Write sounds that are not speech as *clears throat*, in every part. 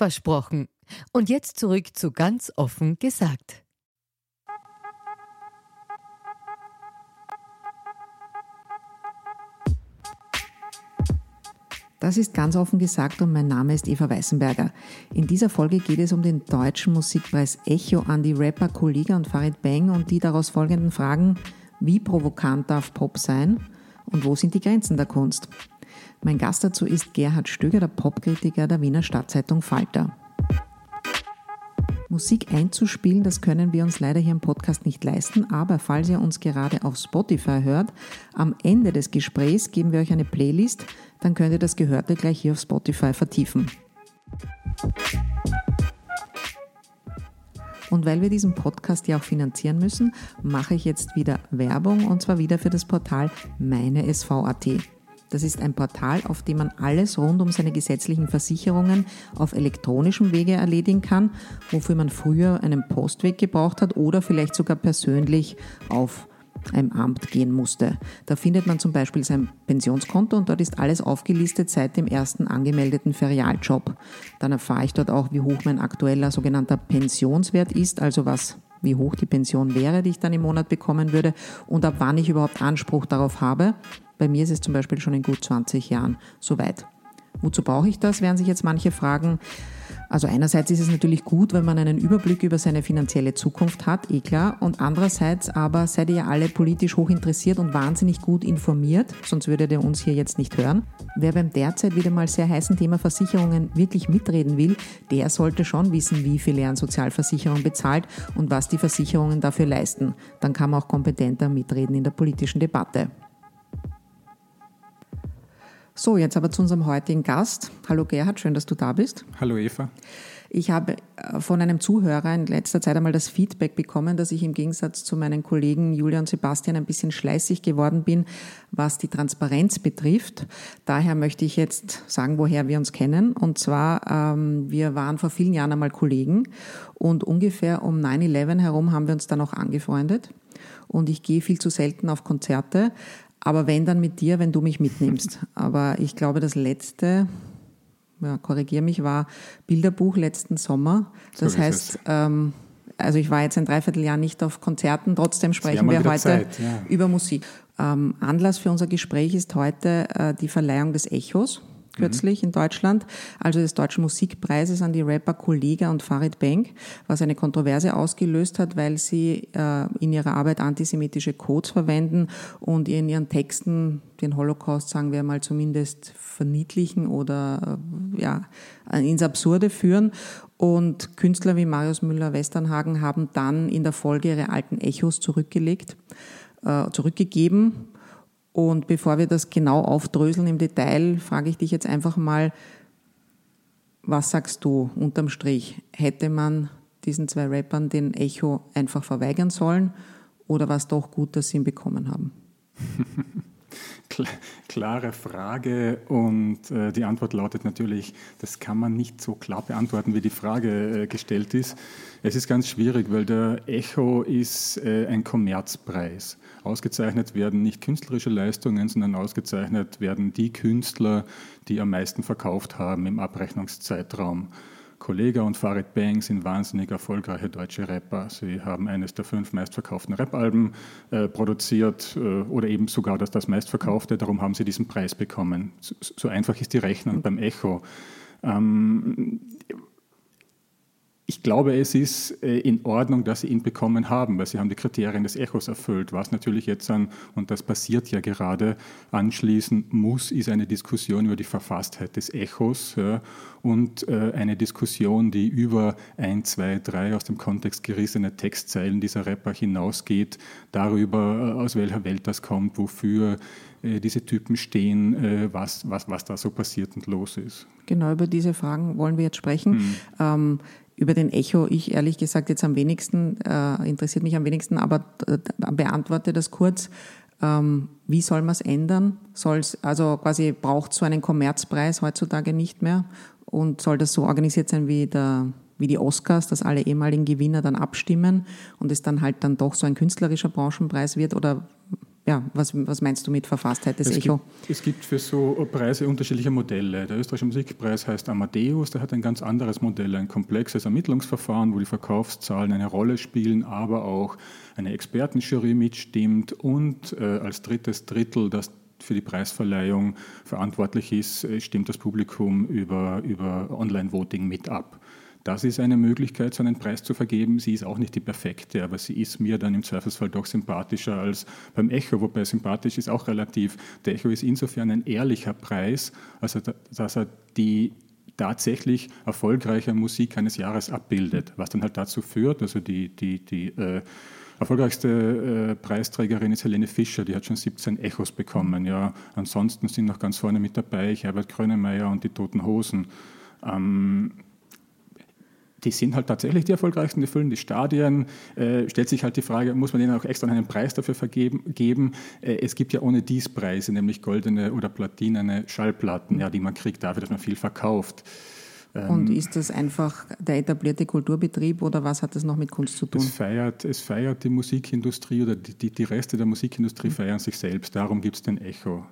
Versprochen. Und jetzt zurück zu ganz offen gesagt. Das ist ganz offen gesagt und mein Name ist Eva Weißenberger. In dieser Folge geht es um den deutschen Musikpreis Echo an die Rapper Kollega und Farid Bang und die daraus folgenden Fragen, wie provokant darf Pop sein und wo sind die Grenzen der Kunst? Mein Gast dazu ist Gerhard Stöger, der Popkritiker der Wiener Stadtzeitung Falter. Musik einzuspielen, das können wir uns leider hier im Podcast nicht leisten, aber falls ihr uns gerade auf Spotify hört, am Ende des Gesprächs geben wir euch eine Playlist, dann könnt ihr das Gehörte gleich hier auf Spotify vertiefen. Und weil wir diesen Podcast ja auch finanzieren müssen, mache ich jetzt wieder Werbung und zwar wieder für das Portal meine SV.at. Das ist ein Portal, auf dem man alles rund um seine gesetzlichen Versicherungen auf elektronischem Wege erledigen kann, wofür man früher einen Postweg gebraucht hat oder vielleicht sogar persönlich auf einem Amt gehen musste. Da findet man zum Beispiel sein Pensionskonto und dort ist alles aufgelistet seit dem ersten angemeldeten Ferialjob. Dann erfahre ich dort auch, wie hoch mein aktueller sogenannter Pensionswert ist, also was wie hoch die Pension wäre, die ich dann im Monat bekommen würde und ab wann ich überhaupt Anspruch darauf habe. Bei mir ist es zum Beispiel schon in gut 20 Jahren soweit. Wozu brauche ich das, werden sich jetzt manche fragen. Also einerseits ist es natürlich gut, wenn man einen Überblick über seine finanzielle Zukunft hat, eh klar. Und andererseits aber seid ihr ja alle politisch hoch interessiert und wahnsinnig gut informiert, sonst würdet ihr uns hier jetzt nicht hören. Wer beim derzeit wieder mal sehr heißen Thema Versicherungen wirklich mitreden will, der sollte schon wissen, wie viel er an Sozialversicherung bezahlt und was die Versicherungen dafür leisten. Dann kann man auch kompetenter mitreden in der politischen Debatte. So, jetzt aber zu unserem heutigen Gast. Hallo Gerhard, schön, dass du da bist. Hallo Eva. Ich habe äh, von einem Zuhörer in letzter Zeit einmal das Feedback bekommen, dass ich im Gegensatz zu meinen Kollegen Julia und Sebastian ein bisschen schleißig geworden bin, was die Transparenz betrifft. Daher möchte ich jetzt sagen, woher wir uns kennen. Und zwar, ähm, wir waren vor vielen Jahren einmal Kollegen und ungefähr um 9-11 herum haben wir uns dann auch angefreundet. Und ich gehe viel zu selten auf Konzerte, aber wenn dann mit dir, wenn du mich mitnimmst. *laughs* Aber ich glaube, das letzte, ja, korrigier mich, war Bilderbuch letzten Sommer. Das so heißt, ähm, also ich war jetzt ein Dreivierteljahr nicht auf Konzerten, trotzdem sprechen wir heute Zeit, ja. über Musik. Ähm, Anlass für unser Gespräch ist heute äh, die Verleihung des Echos kürzlich mhm. in Deutschland, also des Deutschen Musikpreises an die Rapper Kollega und Farid Bang, was eine Kontroverse ausgelöst hat, weil sie äh, in ihrer Arbeit antisemitische Codes verwenden und in ihren Texten den Holocaust, sagen wir mal, zumindest verniedlichen oder äh, ja, ins Absurde führen. Und Künstler wie Marius Müller-Westernhagen haben dann in der Folge ihre alten Echos zurückgelegt, äh, zurückgegeben und bevor wir das genau aufdröseln im Detail, frage ich dich jetzt einfach mal, was sagst du unterm Strich? Hätte man diesen zwei Rappern den Echo einfach verweigern sollen oder war es doch gut, dass sie ihn bekommen haben? *laughs* Klare Frage und äh, die Antwort lautet natürlich, das kann man nicht so klar beantworten, wie die Frage äh, gestellt ist. Es ist ganz schwierig, weil der Echo ist äh, ein Kommerzpreis. Ausgezeichnet werden nicht künstlerische Leistungen, sondern ausgezeichnet werden die Künstler, die am meisten verkauft haben im Abrechnungszeitraum. Kollega und Farid Bang sind wahnsinnig erfolgreiche deutsche Rapper. Sie haben eines der fünf meistverkauften Rap-Alben äh, produziert äh, oder eben sogar das, das meistverkaufte. Darum haben sie diesen Preis bekommen. So, so einfach ist die Rechnung beim Echo. Ähm, ich glaube, es ist äh, in Ordnung, dass sie ihn bekommen haben, weil sie haben die Kriterien des Echos erfüllt. Was natürlich jetzt an, und das passiert ja gerade, anschließen muss, ist eine Diskussion über die Verfasstheit des Echos ja, und äh, eine Diskussion, die über ein, zwei, drei aus dem Kontext gerissene Textzeilen dieser Rapper hinausgeht, darüber, äh, aus welcher Welt das kommt, wofür diese Typen stehen, was, was, was da so passiert und los ist. Genau über diese Fragen wollen wir jetzt sprechen. Hm. Ähm, über den Echo ich ehrlich gesagt jetzt am wenigsten, äh, interessiert mich am wenigsten, aber äh, beantworte das kurz. Ähm, wie soll man es ändern? Soll's, also quasi braucht so einen Kommerzpreis heutzutage nicht mehr und soll das so organisiert sein wie der wie die Oscars, dass alle ehemaligen Gewinner dann abstimmen und es dann halt dann doch so ein künstlerischer Branchenpreis wird oder ja, was, was meinst du mit Verfasstheit des es Echo? Gibt, es gibt für so Preise unterschiedliche Modelle. Der österreichische Musikpreis heißt Amadeus, der hat ein ganz anderes Modell, ein komplexes Ermittlungsverfahren, wo die Verkaufszahlen eine Rolle spielen, aber auch eine Expertenjury mitstimmt und äh, als drittes Drittel, das für die Preisverleihung verantwortlich ist, äh, stimmt das Publikum über, über Online-Voting mit ab. Das ist eine Möglichkeit, so einen Preis zu vergeben. Sie ist auch nicht die perfekte, aber sie ist mir dann im Zweifelsfall doch sympathischer als beim Echo, wobei sympathisch ist auch relativ. Der Echo ist insofern ein ehrlicher Preis, also dass er die tatsächlich erfolgreiche Musik eines Jahres abbildet, was dann halt dazu führt, also die, die, die äh, erfolgreichste äh, Preisträgerin ist Helene Fischer, die hat schon 17 Echos bekommen. Ja. Ansonsten sind noch ganz vorne mit dabei Herbert Grönemeyer und die Toten Hosen. Ähm, die sind halt tatsächlich die erfolgreichsten, die füllen die Stadien. Äh, stellt sich halt die Frage, muss man denen auch extra einen Preis dafür vergeben, geben? Äh, es gibt ja ohne dies Preise, nämlich goldene oder platinene Schallplatten, ja, die man kriegt dafür, dass man viel verkauft. Und ähm, ist das einfach der etablierte Kulturbetrieb oder was hat das noch mit Kunst zu tun? Es feiert, es feiert die Musikindustrie oder die, die, die Reste der Musikindustrie feiern sich selbst. Darum gibt es den Echo.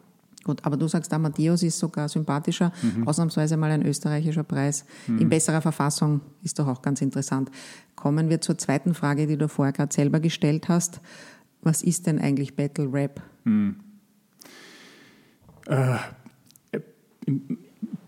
Gut, aber du sagst, Amadeus ist sogar sympathischer, mhm. ausnahmsweise mal ein österreichischer Preis. Mhm. In besserer Verfassung ist doch auch ganz interessant. Kommen wir zur zweiten Frage, die du vorher gerade selber gestellt hast. Was ist denn eigentlich Battle Rap? Mhm. Äh,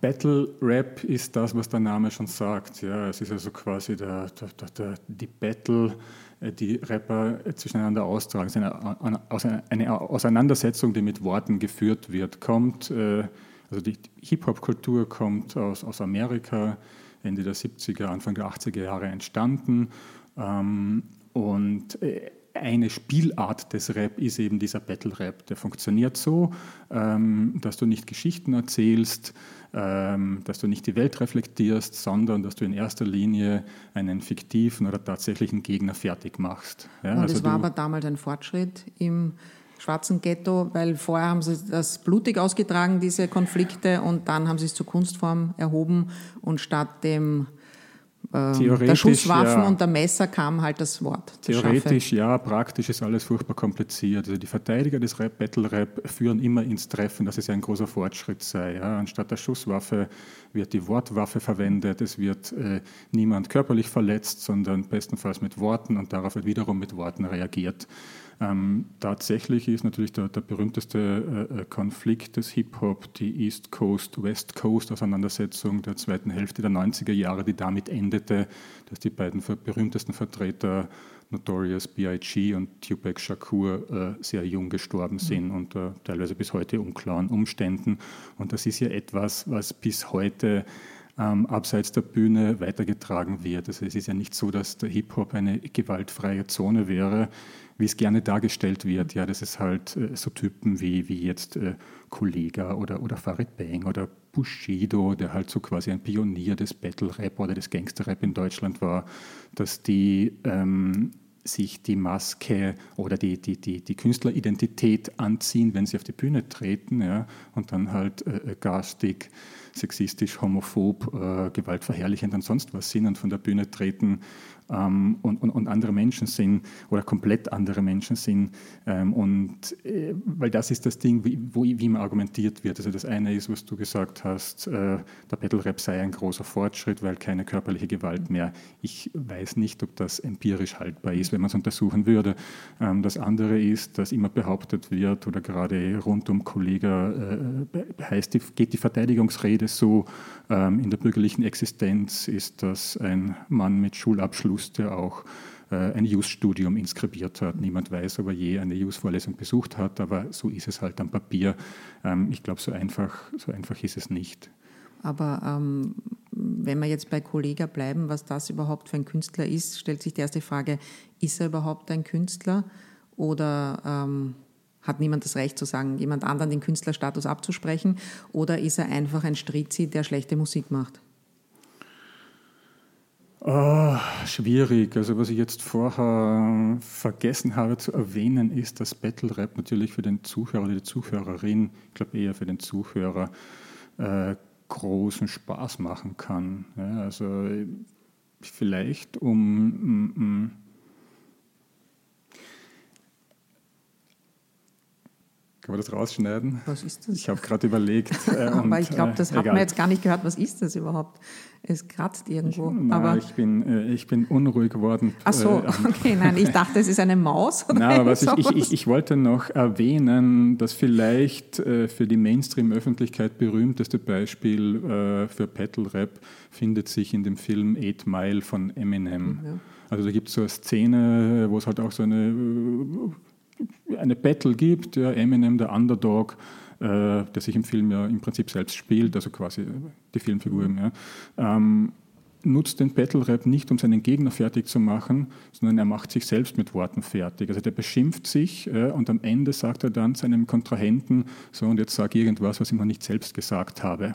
Battle Rap ist das, was der Name schon sagt. Ja, es ist also quasi der, der, der, die Battle die Rapper zwischeneinander austragen. Es ist eine, eine Auseinandersetzung, die mit Worten geführt wird. Kommt, äh, also die Hip-Hop-Kultur kommt aus, aus Amerika, Ende der 70er, Anfang der 80er Jahre entstanden. Ähm, und äh, eine Spielart des Rap ist eben dieser Battle Rap. Der funktioniert so, ähm, dass du nicht Geschichten erzählst, dass du nicht die Welt reflektierst, sondern dass du in erster Linie einen fiktiven oder tatsächlichen Gegner fertig machst. Ja, und also es war aber damals ein Fortschritt im schwarzen Ghetto, weil vorher haben sie das blutig ausgetragen, diese Konflikte, und dann haben sie es zur Kunstform erhoben und statt dem ähm, der Schusswaffen ja. und der Messer kam halt das Wort. Theoretisch ja, praktisch ist alles furchtbar kompliziert. Also die Verteidiger des Rap, Battle Rap führen immer ins Treffen, dass es ja ein großer Fortschritt sei. Ja. Anstatt der Schusswaffe wird die Wortwaffe verwendet, es wird äh, niemand körperlich verletzt, sondern bestenfalls mit Worten und darauf wird wiederum mit Worten reagiert. Ähm, tatsächlich ist natürlich der, der berühmteste äh, äh, Konflikt des Hip-Hop die East Coast-West Coast-Auseinandersetzung der zweiten Hälfte der 90er Jahre, die damit endete, dass die beiden berühmtesten Vertreter Notorious B.I.G. und Tupac Shakur äh, sehr jung gestorben mhm. sind mhm. unter teilweise bis heute unklaren Umständen. Und das ist ja etwas, was bis heute ähm, abseits der Bühne weitergetragen wird. Also es ist ja nicht so, dass der Hip-Hop eine gewaltfreie Zone wäre wie es gerne dargestellt wird. Ja, das ist halt äh, so Typen wie, wie jetzt äh, Kollega oder, oder Farid Bang oder Bushido, der halt so quasi ein Pionier des Battle Rap oder des Gangster Rap in Deutschland war, dass die ähm, sich die Maske oder die, die, die, die Künstleridentität anziehen, wenn sie auf die Bühne treten ja, und dann halt äh, äh garstig, sexistisch, homophob, äh, gewaltverherrlichend und sonst was sind und von der Bühne treten ähm, und, und, und, andere Menschen sind oder komplett andere Menschen sind. Ähm, und äh, weil das ist das Ding, wie, wo, wie immer argumentiert wird. Also das eine ist, was du gesagt hast, äh, der Battle Rap sei ein großer Fortschritt, weil keine körperliche Gewalt mehr. Ich weiß nicht, ob das empirisch haltbar ist, wenn man es untersuchen würde. Ähm, das andere ist, dass immer behauptet wird oder gerade rund um Kollega äh, heißt, die, geht die Verteidigungsrede so, ähm, in der bürgerlichen Existenz ist das ein Mann mit Schulabschluss, der auch äh, ein Jus-Studium inskribiert hat. Niemand weiß, ob er je eine Jus-Vorlesung besucht hat, aber so ist es halt am Papier. Ähm, ich glaube, so einfach, so einfach ist es nicht. Aber ähm, wenn wir jetzt bei Kollega bleiben, was das überhaupt für ein Künstler ist, stellt sich die erste Frage, ist er überhaupt ein Künstler oder ähm, hat niemand das Recht zu sagen, jemand anderen den Künstlerstatus abzusprechen oder ist er einfach ein Strizi, der schlechte Musik macht? Oh, schwierig. Also was ich jetzt vorher vergessen habe zu erwähnen, ist, dass Battle Rap natürlich für den Zuhörer oder die Zuhörerin, ich glaube eher für den Zuhörer, äh, großen Spaß machen kann. Ja, also vielleicht um, um, um Kann man das rausschneiden? Was ist das? Ich habe gerade überlegt. *laughs* Äh, Aber ich glaube, das äh, hat man jetzt gar nicht gehört. Was ist das überhaupt? Es kratzt irgendwo. Ich, na, aber ich, bin, äh, ich bin unruhig geworden. Ach so, äh, *laughs* okay, nein, ich dachte, es ist eine Maus. *laughs* Oder nein, aber was ich, ich, ich, wollte noch erwähnen, dass vielleicht äh, für die Mainstream-Öffentlichkeit berühmteste Beispiel äh, für Battle Rap findet sich in dem Film Eight Mile von Eminem. Ja. Also da gibt es so eine Szene, wo es halt auch so eine eine Battle gibt, ja, Eminem, der Underdog, äh, der sich im Film ja im Prinzip selbst spielt, also quasi die Filmfiguren, ja, ähm, nutzt den Battle Rap nicht, um seinen Gegner fertig zu machen, sondern er macht sich selbst mit Worten fertig. Also der beschimpft sich äh, und am Ende sagt er dann seinem Kontrahenten, so und jetzt sage irgendwas, was ich noch nicht selbst gesagt habe.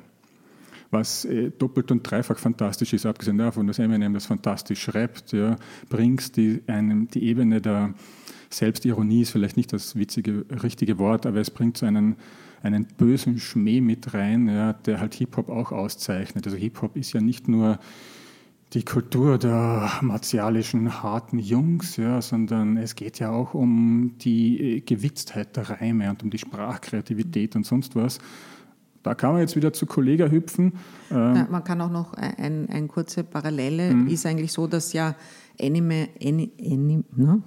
Was äh, doppelt und dreifach fantastisch ist, abgesehen davon, dass Eminem das fantastisch rappt, ja, bringst die, einem, die Ebene der Selbstironie ist vielleicht nicht das witzige, richtige Wort, aber es bringt so einen, einen bösen Schmäh mit rein, ja, der halt Hip-Hop auch auszeichnet. Also Hip-Hop ist ja nicht nur die Kultur der martialischen, harten Jungs, ja, sondern es geht ja auch um die Gewitztheit der Reime und um die Sprachkreativität und sonst was. Da kann man jetzt wieder zu Kollega hüpfen. Ähm man kann auch noch eine ein kurze Parallele, mhm. ist eigentlich so, dass ja Anime, Anime, Anime ne?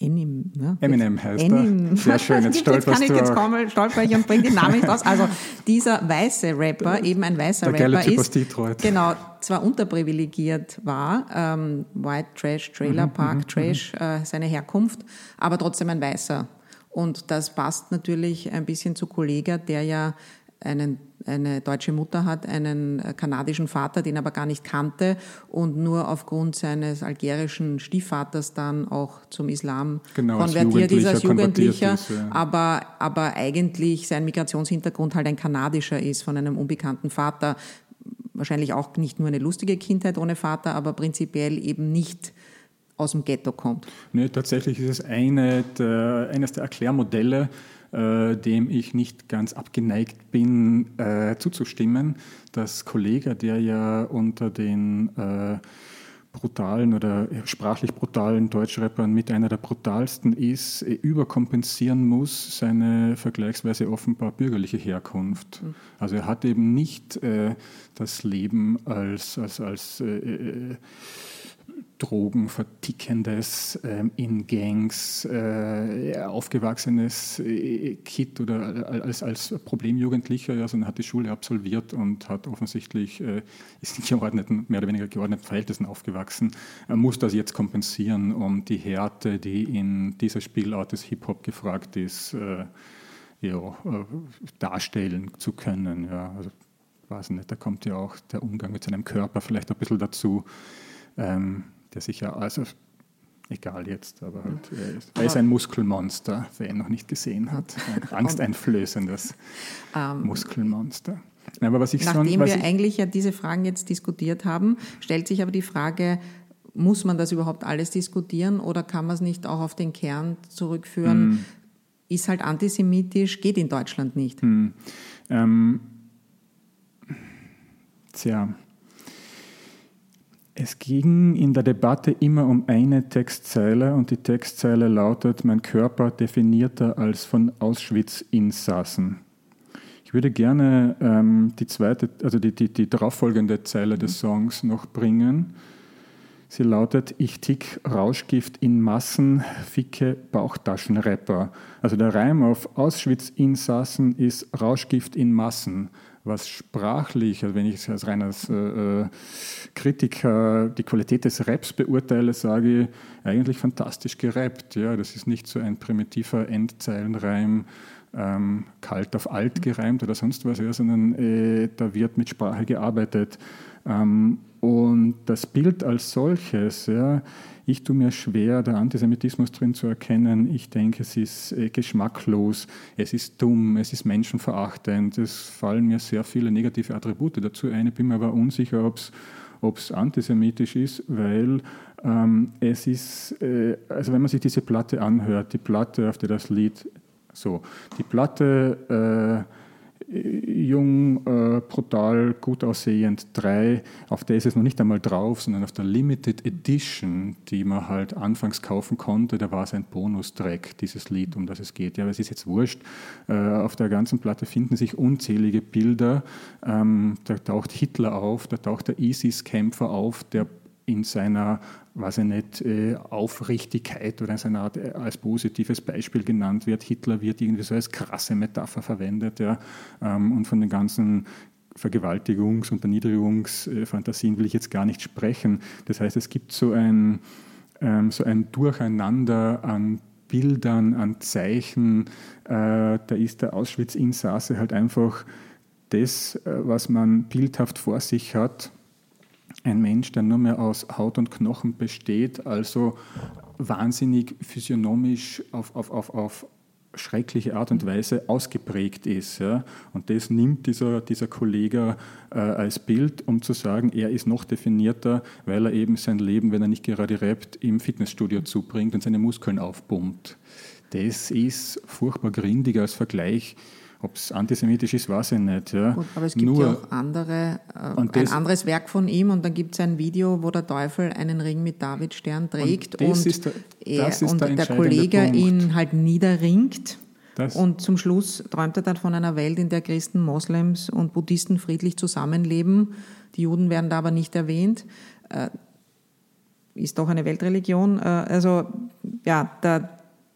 Enim, ne? Eminem heißt Enim. er. Sehr schön, jetzt *laughs* stolperst jetzt kann ich, jetzt komme, stolper ich und bringe den Namen nicht raus. Also *laughs* dieser weiße Rapper, eben ein weißer Der Rapper ist, Detroit. genau, zwar unterprivilegiert war, ähm, White Trash, Trailer mhm, Park mhm, Trash, mhm. äh, seine Herkunft, aber trotzdem ein Weißer. Und das passt natürlich ein bisschen zu Kollega, der ja einen, eine deutsche Mutter hat, einen äh, kanadischen Vater, den er aber gar nicht kannte und nur aufgrund seines algerischen Stiefvaters dann auch zum Islam genau, konvertiert ist als Jugendlicher, ist, ja. aber, aber eigentlich sein Migrationshintergrund halt ein kanadischer ist von einem unbekannten Vater. Wahrscheinlich auch nicht nur eine lustige Kindheit ohne Vater, aber prinzipiell eben nicht aus dem Ghetto kommt. Nee, tatsächlich ist es eine der, eines der Erklärmodelle, äh, dem ich nicht ganz abgeneigt bin, äh, zuzustimmen. dass Kollege, der ja unter den äh, brutalen oder sprachlich brutalen Deutschrappern mit einer der brutalsten ist, äh, überkompensieren muss seine vergleichsweise offenbar bürgerliche Herkunft. Mhm. Also er hat eben nicht äh, das Leben als, als, als äh, drogenvertickendes, ähm, in Gangs äh, aufgewachsenes äh, Kind oder als, als Problemjugendlicher, ja, sondern hat die Schule absolviert und hat offensichtlich, äh, ist in geordneten, mehr oder weniger geordneten Verhältnissen aufgewachsen, er muss das jetzt kompensieren, um die Härte, die in dieser Spielart des Hip-Hop gefragt ist, äh, ja, äh, darstellen zu können. Ja. Also, weiß nicht, da kommt ja auch der Umgang mit seinem Körper vielleicht ein bisschen dazu. Ähm, der sich ja, also egal jetzt, aber halt, er, ist, er ist ein Muskelmonster, wer ihn noch nicht gesehen hat. Ein *laughs* angsteinflößendes ähm, Muskelmonster. Aber was ich Nachdem schon, was wir ich, eigentlich ja diese Fragen jetzt diskutiert haben, stellt sich aber die Frage, muss man das überhaupt alles diskutieren oder kann man es nicht auch auf den Kern zurückführen? Hm. Ist halt antisemitisch, geht in Deutschland nicht. Hm. Ähm, tja, Es ging in der Debatte immer um eine Textzeile und die Textzeile lautet, mein Körper definierter als von Auschwitz-Insassen. Ich würde gerne ähm, die zweite, also die, die, die darauffolgende Zeile des Songs noch bringen. Sie lautet, ich tick Rauschgift in Massen, ficke Bauchtaschenrapper. Also der Reim auf Auschwitz-Insassen ist Rauschgift in Massen was sprachlich, also wenn ich als reiner äh, äh, Kritiker die Qualität des Raps beurteile, sage ich, eigentlich fantastisch gerappt. Ja, das ist nicht so ein primitiver Endzeilenreim, ähm, kalt auf alt gereimt oder sonst was, sondern äh, da wird mit Sprache gearbeitet. Ähm, und das Bild als solches, ja, ich tue mir schwer, da Antisemitismus drin zu erkennen. Ich denke, es ist äh, geschmacklos, es ist dumm, es ist menschenverachtend. Es fallen mir sehr viele negative Attribute dazu ein. Ich bin mir aber unsicher, ob es antisemitisch ist, weil ähm, es ist, äh, also wenn man sich diese Platte anhört, die Platte, auf der das Lied, so, die Platte, äh, jung, äh, brutal, gut aussehend 3. Auf der ist es noch nicht einmal drauf, sondern auf der Limited Edition, die man halt anfangs kaufen konnte, da war es ein Bonustrack, dieses Lied, um das es geht. Ja, aber es ist jetzt wurscht. Äh, auf der ganzen Platte finden sich unzählige Bilder. Ähm, da taucht Hitler auf, da taucht der ISIS-Kämpfer auf, der in seiner weiß ich nicht, äh, Aufrichtigkeit oder seiner Art äh, als positives Beispiel genannt wird. Hitler wird irgendwie so als krasse Metapher verwendet. Ja, ähm, und von den ganzen Vergewaltigungs- und Erniedrigungsfantasien will ich jetzt gar nicht sprechen. Das heißt, es gibt so ein, ähm, so ein Durcheinander an Bildern, an Zeichen. Äh, da ist der Auschwitz-Insasse halt einfach das, was man bildhaft vor sich hat ein Mensch, der nur mehr aus Haut und Knochen besteht, also wahnsinnig physiognomisch auf, auf, auf, auf schreckliche Art und Weise ausgeprägt ist. Ja. Und das nimmt dieser, dieser Kollege äh, als Bild, um zu sagen, er ist noch definierter, weil er eben sein Leben, wenn er nicht gerade rappt, im Fitnessstudio zubringt und seine Muskeln aufpumpt. Das ist furchtbar grindig als Vergleich ob es antisemitisch ist, weiß ich nicht. Ja. Gut, aber es gibt Nur, ja auch andere, äh, ein das, anderes Werk von ihm und dann gibt es ein Video, wo der Teufel einen Ring mit Davidstern trägt und, und, der, er, und der, der Kollege Punkt. ihn halt niederringt. Das. Und zum Schluss träumt er dann von einer Welt, in der Christen, Moslems und Buddhisten friedlich zusammenleben. Die Juden werden da aber nicht erwähnt. Äh, ist doch eine Weltreligion. Äh, also ja, da,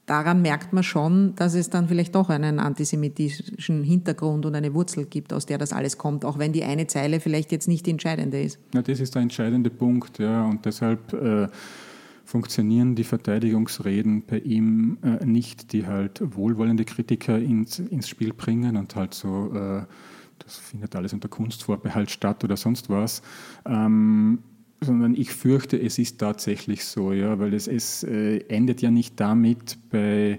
daran merkt man schon, dass es dann vielleicht doch einen antisemitischen Hintergrund und eine Wurzel gibt, aus der das alles kommt, auch wenn die eine Zeile vielleicht jetzt nicht die entscheidende ist. Ja, das ist der entscheidende Punkt, ja, und deshalb äh, funktionieren die Verteidigungsreden bei ihm äh, nicht, die halt wohlwollende Kritiker ins, ins Spiel bringen und halt so, äh, das findet alles unter Kunstvorbehalt statt oder sonst was. Ähm, sondern ich fürchte, es ist tatsächlich so, ja, weil es, es äh, endet ja nicht damit bei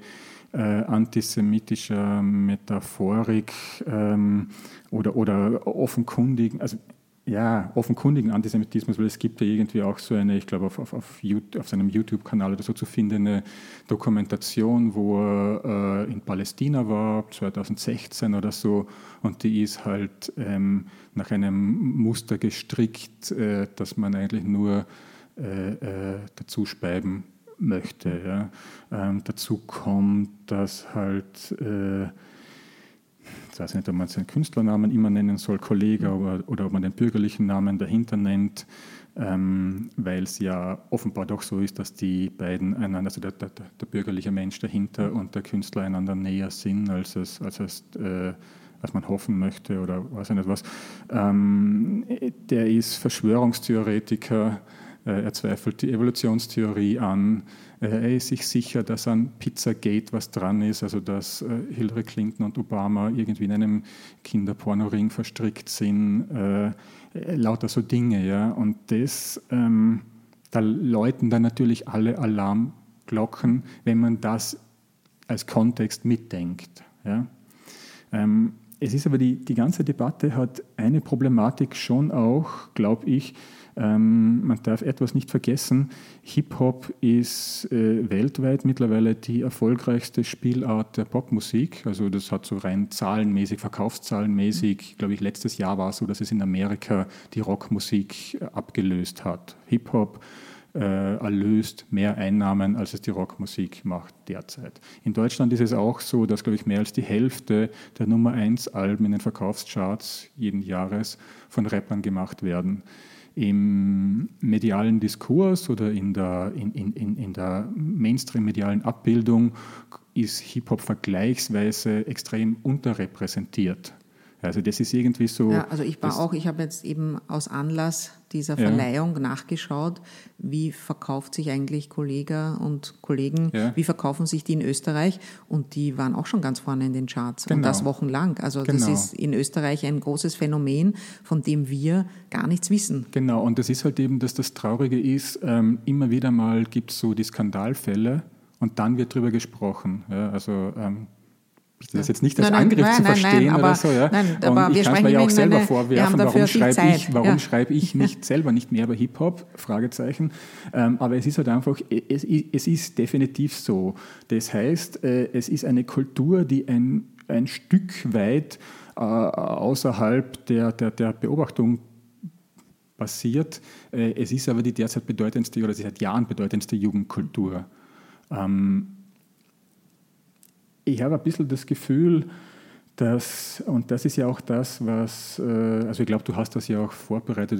äh, antisemitischer Metaphorik ähm, oder, oder offenkundigen, also ja, offenkundigen Antisemitismus, weil es gibt ja irgendwie auch so eine, ich glaube, auf, auf, auf, auf seinem YouTube-Kanal oder so zu finden, eine Dokumentation, wo er äh, in Palästina war, 2016 oder so, und die ist halt ähm, nach einem Muster gestrickt, äh, dass man eigentlich nur äh, äh dazu schreiben möchte. Ja. Ähm, dazu kommt, dass halt äh, ich weiß nicht, ob man seinen Künstlernamen immer nennen soll, Kollege, oder, oder ob man den bürgerlichen Namen dahinter nennt, ähm, weil es ja offenbar doch so ist, dass die beiden einander, also der, der, der bürgerliche Mensch dahinter und der Künstler einander näher sind, als es, als es äh, als man hoffen möchte oder weiß ich nicht was. Ähm, der ist Verschwörungstheoretiker, äh, er zweifelt die Evolutionstheorie an, er ist sich sicher, dass an Pizzagate was dran ist, also dass äh, Hillary Clinton und Obama irgendwie in einem Kinderpornoring verstrickt sind, äh, lauter so Dinge. Ja. Und das, ähm, da läuten dann natürlich alle Alarmglocken, wenn man das als Kontext mitdenkt. Ja. Ähm, es ist aber die, die ganze Debatte hat eine Problematik schon auch, glaube ich, ähm, man darf etwas nicht vergessen, Hip-Hop ist äh, weltweit mittlerweile die erfolgreichste Spielart der Popmusik. Also das hat so rein zahlenmäßig, verkaufszahlenmäßig, glaube ich, letztes Jahr war es so, dass es in Amerika die Rockmusik äh, abgelöst hat. Hip-Hop äh, erlöst mehr Einnahmen, als es die Rockmusik macht derzeit. In Deutschland ist es auch so, dass, glaube ich, mehr als die Hälfte der Nummer 1 Alben in den Verkaufscharts jeden Jahres von Rappern gemacht werden im medialen Diskurs oder in der, in, in, in der Mainstream-medialen Abbildung ist Hip-Hop vergleichsweise extrem unterrepräsentiert. Also das ist irgendwie so. Ja, also ich war auch, ich habe jetzt eben aus Anlass dieser Verleihung ja. nachgeschaut, wie verkauft sich eigentlich Kollege und Kollegen, ja. wie verkaufen sich die in Österreich und die waren auch schon ganz vorne in den Charts genau. und das wochenlang. Also genau. das ist in Österreich ein großes Phänomen, von dem wir gar nichts wissen. Genau, und das ist halt eben, dass das Traurige ist, ähm, immer wieder mal gibt es so die Skandalfälle und dann wird darüber gesprochen. Ja, also ähm, das jetzt nicht als nein, Angriff nein, zu nein, verstehen oder so. Ja. Nein, aber und ich kann es mir ja auch selber eine, vorwerfen, warum schreibe ich, warum ja. schreibe ich nicht *laughs* selber nicht mehr über Hip-Hop? Fragezeichen. Ähm, aber es ist halt einfach, es, es, ist definitiv so. Das heißt, äh, es ist eine Kultur, die ein, ein Stück weit äh, außerhalb der, der, der Beobachtung passiert. Äh, es ist aber die derzeit bedeutendste oder seit Jahren bedeutendste Jugendkultur. Ähm, ich habe ein bisschen das Gefühl, dass, und das ist ja auch das, was, äh, also ich glaube, du hast das ja auch vorbereitet,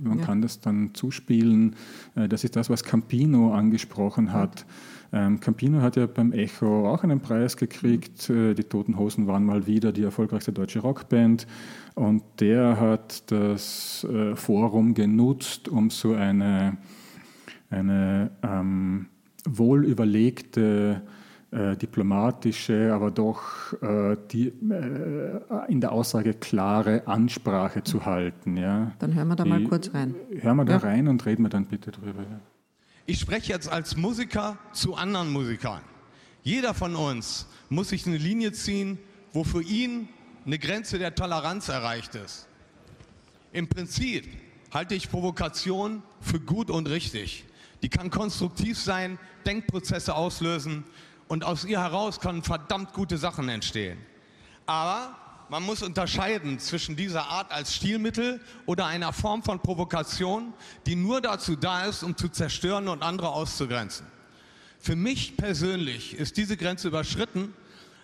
man ja. kann das dann zuspielen. Äh, das ist das, was Campino angesprochen hat. Ähm, Campino hat ja beim Echo auch einen Preis gekriegt. Äh, die Toten Hosen waren mal wieder die erfolgreichste deutsche Rockband. Und der hat das Forum genutzt, um so eine, eine ähm, wohlüberlegte äh, diplomatische, aber doch äh, die, äh, in der Aussage klare Ansprache zu halten. Ja. Dann hören wir da die, mal kurz rein. Hören wir da ja. rein und reden wir dann bitte drüber. Ja. Ich spreche jetzt als Musiker zu anderen Musikern. Jeder von uns muss sich eine Linie ziehen, wo für ihn eine Grenze der Toleranz erreicht ist. Im Prinzip halte ich Provokation für gut und richtig. Die kann konstruktiv sein, Denkprozesse auslösen und aus ihr heraus können verdammt gute Sachen entstehen. Aber man muss unterscheiden zwischen dieser Art als Stilmittel oder einer Form von Provokation, die nur dazu da ist, um zu zerstören und andere auszugrenzen. Für mich persönlich ist diese Grenze überschritten,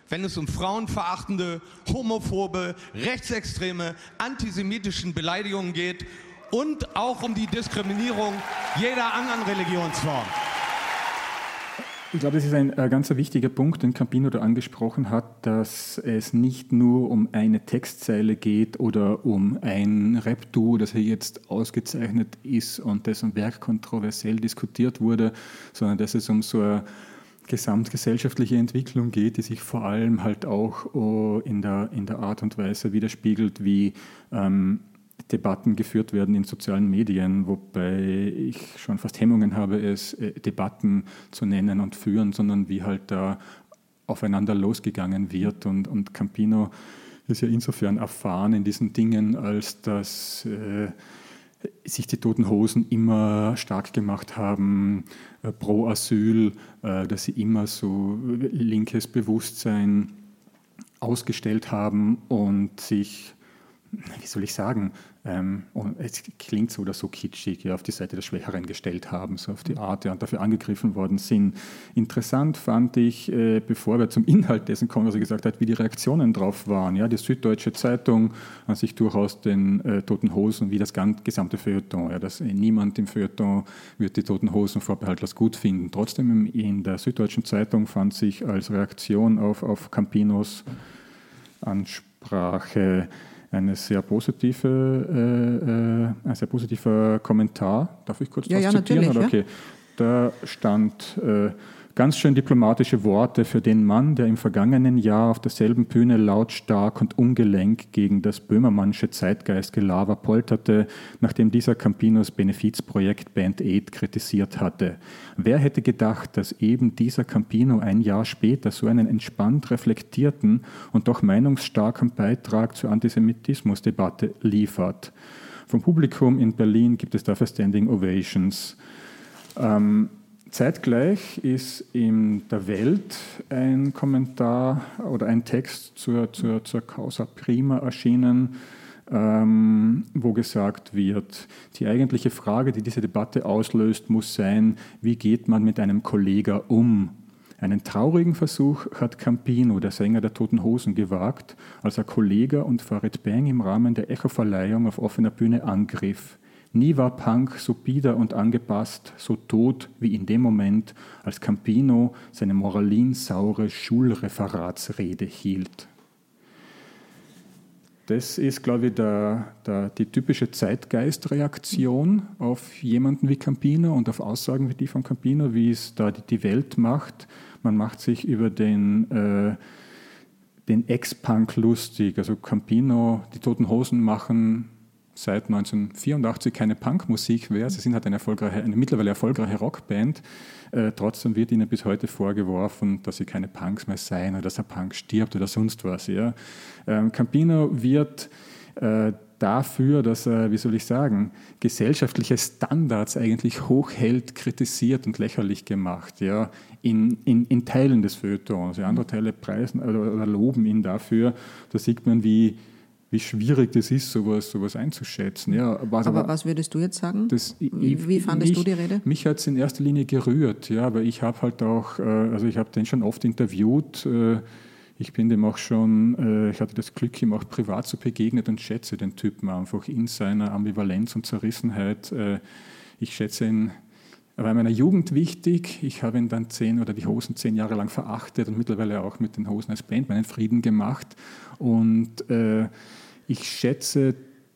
wenn es um frauenverachtende, homophobe, rechtsextreme, antisemitischen Beleidigungen geht und auch um die Diskriminierung jeder anderen Religionsform. Ich glaube, das ist ein äh, ganz wichtiger Punkt, den Campino da angesprochen hat, dass es nicht nur um eine Textzeile geht oder um ein Rap-Duo, das hier jetzt ausgezeichnet ist und dessen Werk kontroversiell diskutiert wurde, sondern dass es um so eine gesamtgesellschaftliche Entwicklung geht, die sich vor allem halt auch oh, in der, in der Art und Weise widerspiegelt, wie ähm, Debatten geführt werden in sozialen Medien, wobei ich schon fast Hemmungen habe, es äh, Debatten zu nennen und führen, sondern wie halt da aufeinander losgegangen wird. Und, und Campino ist ja insofern erfahren in diesen Dingen, als dass äh, sich die Toten Hosen immer stark gemacht haben äh, pro Asyl, äh, dass sie immer so linkes Bewusstsein ausgestellt haben und sich wie soll ich sagen, ähm, es klingt so oder so kitschig, ja, auf die Seite der Schwächeren gestellt haben, so auf die Art ja, und dafür angegriffen worden sind. Interessant fand ich, äh, bevor wir zum Inhalt dessen kommen, was er gesagt hat, wie die Reaktionen drauf waren. Ja, die Süddeutsche Zeitung an sich durchaus den äh, Toten Hosen wie das gesamte Feuilleton. Ja, dass, äh, niemand im Feuilleton wird die Toten Hosen vorbehaltlos gut finden. Trotzdem in der Süddeutschen Zeitung fand sich als Reaktion auf, auf Campinos Ansprache eine sehr positive, äh, äh, ein sehr positiver Kommentar. Darf ich kurz ja, ja, zitieren? Oder? Okay. Da stand, äh, Ganz schön diplomatische Worte für den Mann, der im vergangenen Jahr auf derselben Bühne lautstark und ungelenk gegen das Böhmermannsche Zeitgeistgelaber polterte, nachdem dieser Campinos Benefizprojekt Band Aid kritisiert hatte. Wer hätte gedacht, dass eben dieser Campino ein Jahr später so einen entspannt reflektierten und doch meinungsstarken Beitrag zur Antisemitismusdebatte liefert? Vom Publikum in Berlin gibt es dafür Standing Ovations. Ähm, Zeitgleich ist in der Welt ein Kommentar oder ein Text zur, zur, zur Causa Prima erschienen, ähm, wo gesagt wird, die eigentliche Frage, die diese Debatte auslöst, muss sein, wie geht man mit einem Kollega um? Einen traurigen Versuch hat Campino, der Sänger der Toten Hosen, gewagt, als er Kollega und Farid Bang im Rahmen der Echo-Verleihung auf offener Bühne angriff. Nie war Punk so bieder und angepasst, so tot wie in dem Moment, als Campino seine moralinsaure Schulreferatsrede hielt. Das ist, glaube ich, der, der, die typische Zeitgeistreaktion auf jemanden wie Campino und auf Aussagen wie die von Campino, wie es da die, Welt macht. Man macht sich über den, äh, den Ex-Punk lustig. Also Campino, die Toten Hosen machen seit 1984 keine Punkmusik mehr. Sie sind halt eine, erfolgreiche, eine mittlerweile erfolgreiche Rockband. Äh, trotzdem wird ihnen bis heute vorgeworfen, dass sie keine Punks mehr seien oder dass ein Punk stirbt oder sonst was. Ja. Ähm, Campino wird äh, dafür, dass er, wie soll ich sagen, gesellschaftliche Standards eigentlich hochhält, kritisiert und lächerlich gemacht, ja, in, in, in Teilen des Feuilletons. Ja, andere Teile preisen oder, oder loben ihn dafür. Da sieht man, wie wie schwierig das ist, sowas, sowas einzuschätzen. Ja, was aber, aber, was würdest du jetzt sagen? Das, wie, wie fandest mich, du die Rede? Mich hat es in erster Linie gerührt, ja, weil ich habe halt auch, äh, also ich habe den schon oft interviewt, äh, ich bin dem auch schon, äh, ich hatte das Glück, ihm auch privat zu begegnen und schätze den Typen einfach in seiner Ambivalenz und Zerrissenheit. Ich schätze ihn er war in meiner Jugend wichtig. Ich habe ihn dann zehn oder die Hosen zehn Jahre lang verachtet und mittlerweile auch mit den Hosen als Band meinen Frieden gemacht. Und äh, ich schätze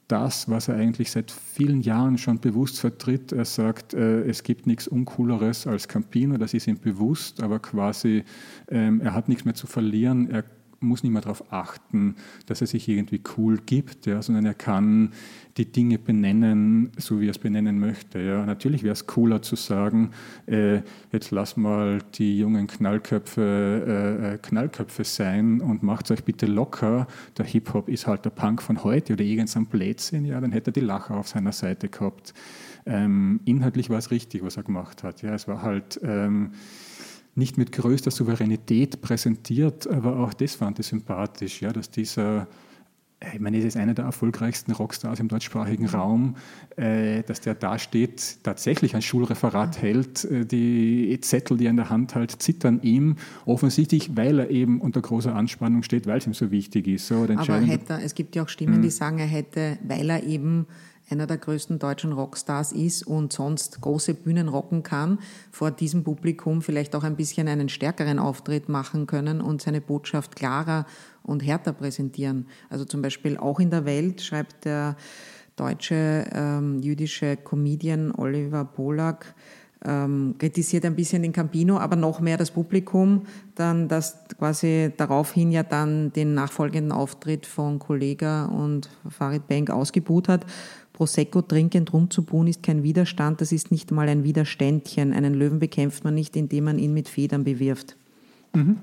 das, was er eigentlich seit vielen Jahren schon bewusst vertritt. Er sagt, äh, es gibt nichts Uncooleres als Campino, das ist ihm bewusst, aber quasi, ähm, er hat nichts mehr zu verlieren. Er muss nicht mehr darauf achten, dass er sich irgendwie cool gibt, ja, sondern er kann die Dinge benennen, so wie er es benennen möchte. Ja. Natürlich wäre es cooler zu sagen, äh, jetzt lass mal die jungen Knallköpfe äh, äh Knallköpfe sein und macht euch bitte locker. Der Hip-Hop ist halt der Punk von heute oder irgendein Blödsinn, ja, dann hätte er die Lacher auf seiner Seite gehabt. Ähm, inhaltlich war es richtig, was er gemacht hat. Ja. Es war halt... Ähm, nicht mit größter Souveränität präsentiert, aber auch das fand ich sympathisch, ja, dass dieser, äh, ich meine, es ist einer der erfolgreichsten Rockstars im deutschsprachigen Raum, äh, dass der da steht, tatsächlich ein Schulreferat hält, äh, die Zettel, die er in der Hand hält, zittern ihm, offensichtlich, weil er eben unter großer Anspannung steht, weil es ihm so wichtig ist. So, aber hätte, es gibt ja auch Stimmen, hm. die sagen, er hätte, weil er eben einer der größten deutschen Rockstars ist und sonst große Bühnen rocken kann, vor diesem Publikum vielleicht auch ein bisschen einen stärkeren Auftritt machen können und seine Botschaft klarer und härter präsentieren. Also zum Beispiel auch in der Welt schreibt der deutsche ähm, jüdische Comedian Oliver Polak, ähm, kritisiert ein bisschen den Campino, aber noch mehr das Publikum, dann das quasi daraufhin ja dann den nachfolgenden Auftritt von Kollega und Farid Bank ausgebuht hat. Prosecco trinkend rumzubuhen ist kein Widerstand, das ist nicht mal ein Widerständchen. Einen Löwen bekämpft man nicht, indem man ihn mit Federn bewirft. Mhm.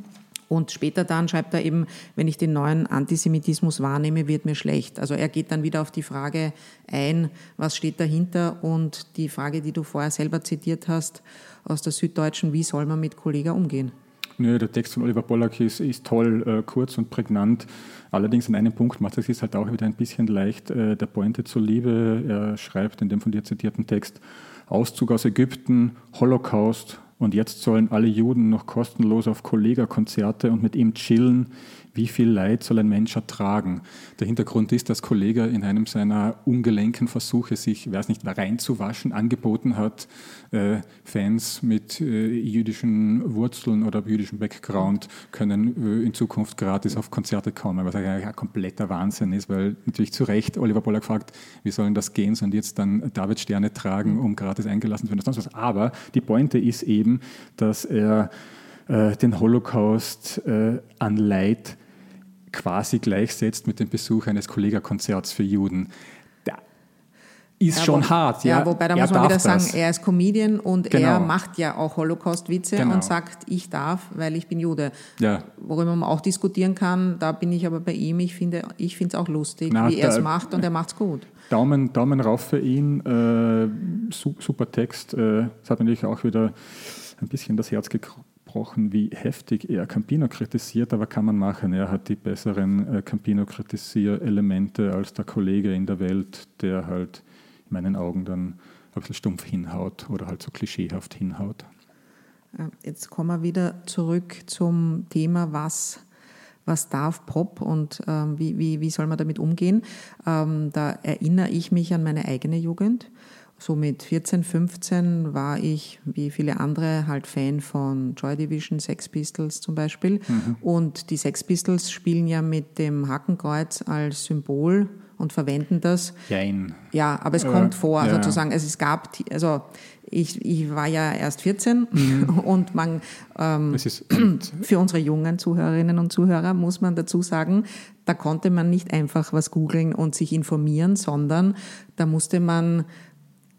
Und später dann schreibt er eben, wenn ich den neuen Antisemitismus wahrnehme, wird mir schlecht. Also er geht dann wieder auf die Frage ein, was steht dahinter und die Frage, die du vorher selber zitiert hast aus der Süddeutschen, wie soll man mit Kollega umgehen? Nö, der Text von Oliver Pollack ist, ist toll, äh, kurz und prägnant. Allerdings an einem Punkt macht es sich halt auch wieder ein bisschen leicht äh, der Pointe zuliebe. Er schreibt in dem von dir zitierten Text Auszug aus Ägypten, Holocaust und jetzt sollen alle Juden noch kostenlos auf Kollega-Konzerte und mit ihm chillen wie viel Leid soll ein Mensch ertragen? Der Hintergrund ist, dass Kollege in einem seiner ungelenken Versuche, sich, weiß nicht, reinzuwaschen, angeboten hat, äh, Fans mit äh, jüdischen Wurzeln oder jüdischem Background können äh, in Zukunft gratis auf Konzerte kommen, was eigentlich ein kompletter Wahnsinn ist, weil natürlich zu Recht Oliver Poller gefragt, wie sollen das gehen, und jetzt dann David Sterne tragen, um gratis eingelassen zu werden. Aber die Pointe ist eben, dass er den Holocaust äh, an Leid quasi gleichsetzt mit dem Besuch eines Kollegakonzerts für Juden ist ja, schon wo, hart. Ja, ja wobei da muss man wieder sagen, er ist Comedian und genau. er macht ja auch Holocaust-Witze genau. und sagt, ich darf, weil ich bin Jude. Ja. Worüber man auch diskutieren kann, da bin ich aber bei ihm, ich finde ich es auch lustig, Na, wie er es macht und er macht es gut. *laughs* Daumen, Daumen rauf für ihn, äh, super Text. Äh, es hat natürlich auch wieder ein bisschen das Herz gebrochen, wie heftig er Campino kritisiert, aber kann man machen. Er hat die besseren äh, Campino-Kritisier-Elemente als der Kollege in der Welt, der halt in meinen Augen dann ein bisschen stumpf hinhaut oder halt so klischeehaft hinhaut. Jetzt kommen wir wieder zurück zum Thema, was, was darf Pop und ähm, wie, wie, wie soll man damit umgehen. Ähm, da erinnere ich mich an meine eigene Jugend. So mit 14, 15 war ich, wie viele andere, halt Fan von Joy Division, Sex Pistols zum Beispiel. Mhm. Und die Sex Pistols spielen ja mit dem Hakenkreuz als Symbol und verwenden das. Jein. Ja, aber es äh, kommt vor, ja. sozusagen. Also es gab, also ich, ich war ja erst 14 mhm. *laughs* und man, ähm, *clears throat* für unsere jungen Zuhörerinnen und Zuhörer muss man dazu sagen, da konnte man nicht einfach was googeln und sich informieren, sondern da musste man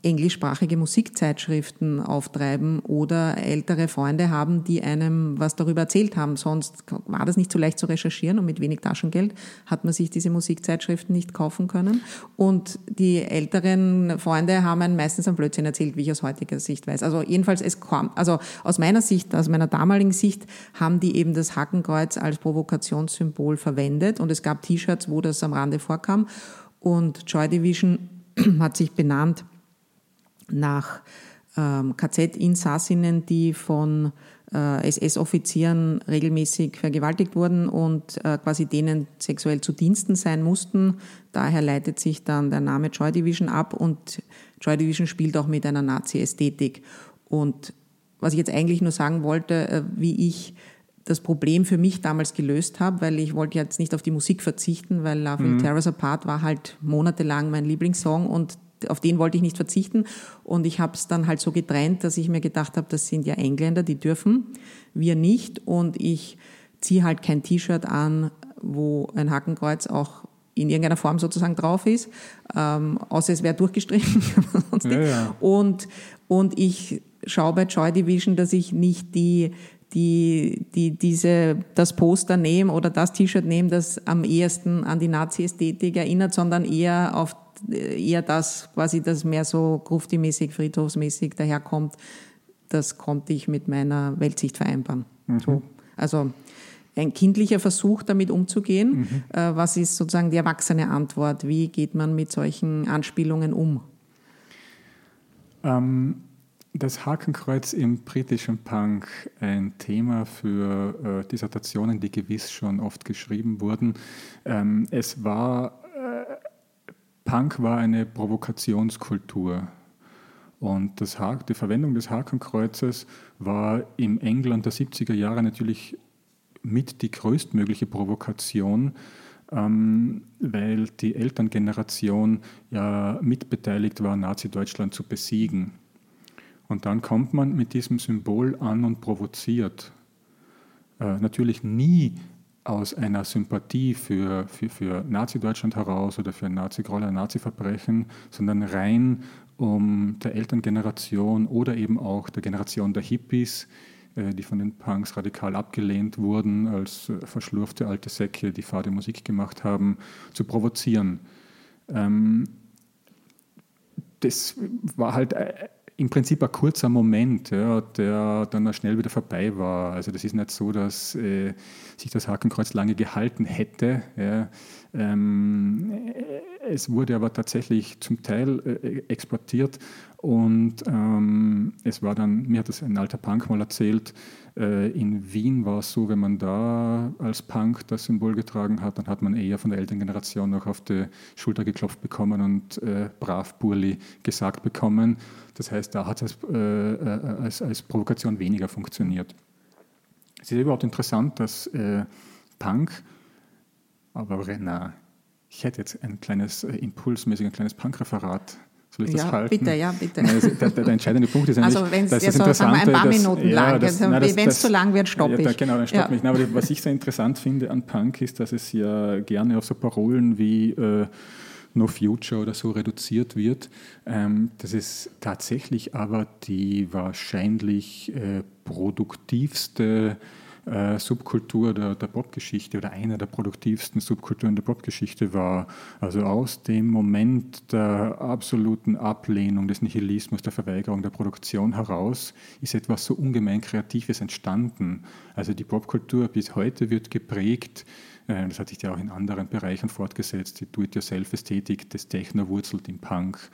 englischsprachige Musikzeitschriften auftreiben oder ältere Freunde haben, die einem was darüber erzählt haben. Sonst war das nicht so leicht zu recherchieren und mit wenig Taschengeld hat man sich diese Musikzeitschriften nicht kaufen können. Und die älteren Freunde haben einem meistens ein Blödsinn erzählt, wie ich aus heutiger Sicht weiß. Also jedenfalls, es kam, also aus meiner Sicht, aus meiner damaligen Sicht, haben die eben das Hakenkreuz als Provokationssymbol verwendet und es gab T-Shirts, wo das am Rande vorkam. Und Joy Division hat sich benannt nach ähm, KZ-Insassinnen, die von äh, SS-Offizieren regelmäßig vergewaltigt wurden und äh, quasi denen sexuell zu Diensten sein mussten. Daher leitet sich dann der Name Joy Division ab und Joy Division spielt auch mit einer Nazi-Ästhetik. Und was ich jetzt eigentlich nur sagen wollte, äh, wie ich das Problem für mich damals gelöst habe, weil ich wollte jetzt nicht auf die Musik verzichten, weil Love Will mhm. Tear Us Apart war halt monatelang mein Lieblingssong und auf den wollte ich nicht verzichten. Und ich habe es dann halt so getrennt, dass ich mir gedacht habe, das sind ja Engländer, die dürfen, wir nicht. Und ich ziehe halt kein T-Shirt an, wo ein Hakenkreuz auch in irgendeiner Form sozusagen drauf ist, ähm, außer es wäre durchgestrichen. *laughs* ja, ja. Und, und ich schaue bei Joy Division, dass ich nicht die die, die diese, das Poster nehme oder das T-Shirt nehme, das am ehesten an die Nazi-Ästhetik erinnert, sondern eher auf eher das quasi, das mehr so grufti-mäßig, friedhofsmäßig daherkommt, das konnte ich mit meiner Weltsicht vereinbaren. Mhm. So. Also ein kindlicher Versuch, damit umzugehen. Mhm. Äh, was ist sozusagen die erwachsene Antwort? Wie geht man mit solchen Anspielungen um? Ähm, das Hakenkreuz im britischen Punk, ein Thema für äh, Dissertationen, die gewiss schon oft geschrieben wurden. Ähm, es war Punk war eine Provokationskultur. Und das, die Verwendung des Hakenkreuzes war im England der 70er Jahre natürlich mit die größtmögliche Provokation, ähm, weil die Elterngeneration ja mitbeteiligt war, Nazi-Deutschland zu besiegen. Und dann kommt man mit diesem Symbol an und provoziert. Äh, natürlich nie aus einer Sympathie für, für, für Nazi-Deutschland heraus oder für Nazi-Groll, Nazi-Verbrechen, sondern rein um der Elterngeneration oder eben auch der Generation der Hippies, äh, die von den Punks radikal abgelehnt wurden, als äh, verschlurfte alte Säcke, die fade Musik gemacht haben, zu provozieren. Ähm, das war halt äh, im Prinzip ein kurzer Moment, ja, der dann schnell wieder vorbei war. Also das ist nicht so, dass äh, sich das Hakenkreuz lange gehalten hätte. Ja. Ähm, es wurde aber tatsächlich zum Teil äh, exportiert und ähm, es war dann, mir hat das ein alter Punk mal erzählt, äh, in Wien war es so, wenn man da als Punk das Symbol getragen hat, dann hat man eher von der Elterngeneration noch auf die Schulter geklopft bekommen und äh, brav Burli gesagt bekommen. Das heißt, da hat es als, äh, äh, als, als, Provokation weniger funktioniert. Es ist überhaupt interessant, dass äh, Punk, aber na, ich hätte jetzt ein kleines äh, impulsmäßig ein kleines Punk-Referat Soll ich das ja, halten? bitte, ja, bitte. Also, der, der, entscheidende Punkt ist eigentlich, also wenn dass es das ein paar dass, Minuten lang, das, wenn es zu lang wird, stoppe ja, ich. Da, genau, dann stopp ja. mich. Aber was ich sehr interessant finde an Punk ist, dass es ja gerne auf so Parolen wie äh, No Future oder so reduziert wird. Ähm, das ist tatsächlich aber die wahrscheinlich äh, produktivste äh, Subkultur der, der Popgeschichte oder einer der produktivsten Subkulturen der Popgeschichte war. Also aus dem Moment der absoluten Ablehnung des Nihilismus, der Verweigerung der Produktion heraus, ist etwas so ungemein Kreatives entstanden. Also die Popkultur bis heute wird geprägt äh, das hat sich ja auch in anderen Bereichen fortgesetzt. Die Do-it-yourself-Ästhetik des Techno wurzelt im Punk.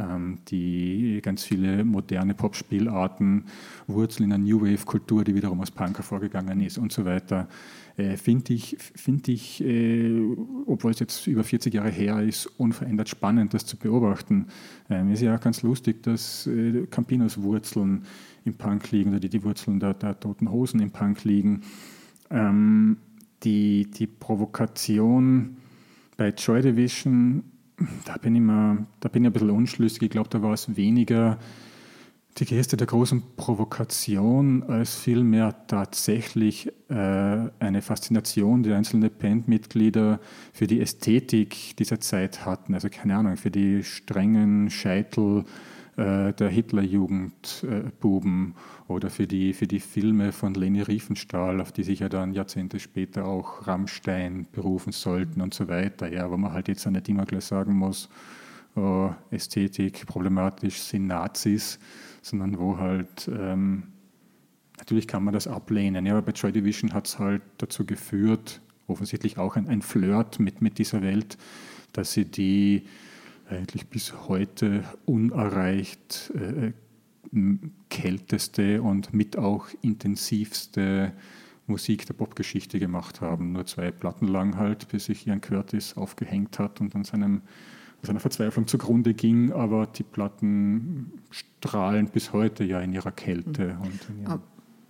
Ähm, die ganz viele moderne Pop-Spielarten wurzeln in einer New Wave-Kultur, die wiederum aus Punk hervorgegangen ist und so weiter. Äh, Finde ich, find ich äh, obwohl es jetzt über 40 Jahre her ist, unverändert spannend, das zu beobachten. Ähm, ist ja auch ganz lustig, dass äh, Campinos Wurzeln im Punk liegen oder die, die Wurzeln der, der Toten Hosen im Punk liegen. Ähm, die, die Provokation bei Joy Division da bin ich, mal, da bin ich ein bisschen unschlüssig. Ich glaube, da war es weniger die Geste der großen Provokation als vielmehr tatsächlich äh, eine Faszination, die einzelne Bandmitglieder für die Ästhetik dieser Zeit hatten. Also keine Ahnung, für die strengen Scheitel äh, der Hitlerjugendbuben äh, oder für die, für die Filme von Leni Riefenstahl, auf die sich ja dann Jahrzehnte später auch Rammstein berufen sollten und so weiter. Ja, wo man halt jetzt nicht immer gleich sagen muss, oh, Ästhetik problematisch sind Nazis, sondern wo halt, ähm, natürlich kann man das ablehnen, ja, aber bei Joy Division hat es halt dazu geführt, offensichtlich auch ein, ein Flirt mit, mit dieser Welt, dass sie die eigentlich bis heute unerreicht äh, kälteste und mit auch intensivste Musik der Popgeschichte gemacht haben. Nur zwei Platten lang halt, bis sich Ian Curtis aufgehängt hat und an seinem, seiner Verzweiflung zugrunde ging. Aber die Platten strahlen bis heute ja in ihrer Kälte. Mhm. Und in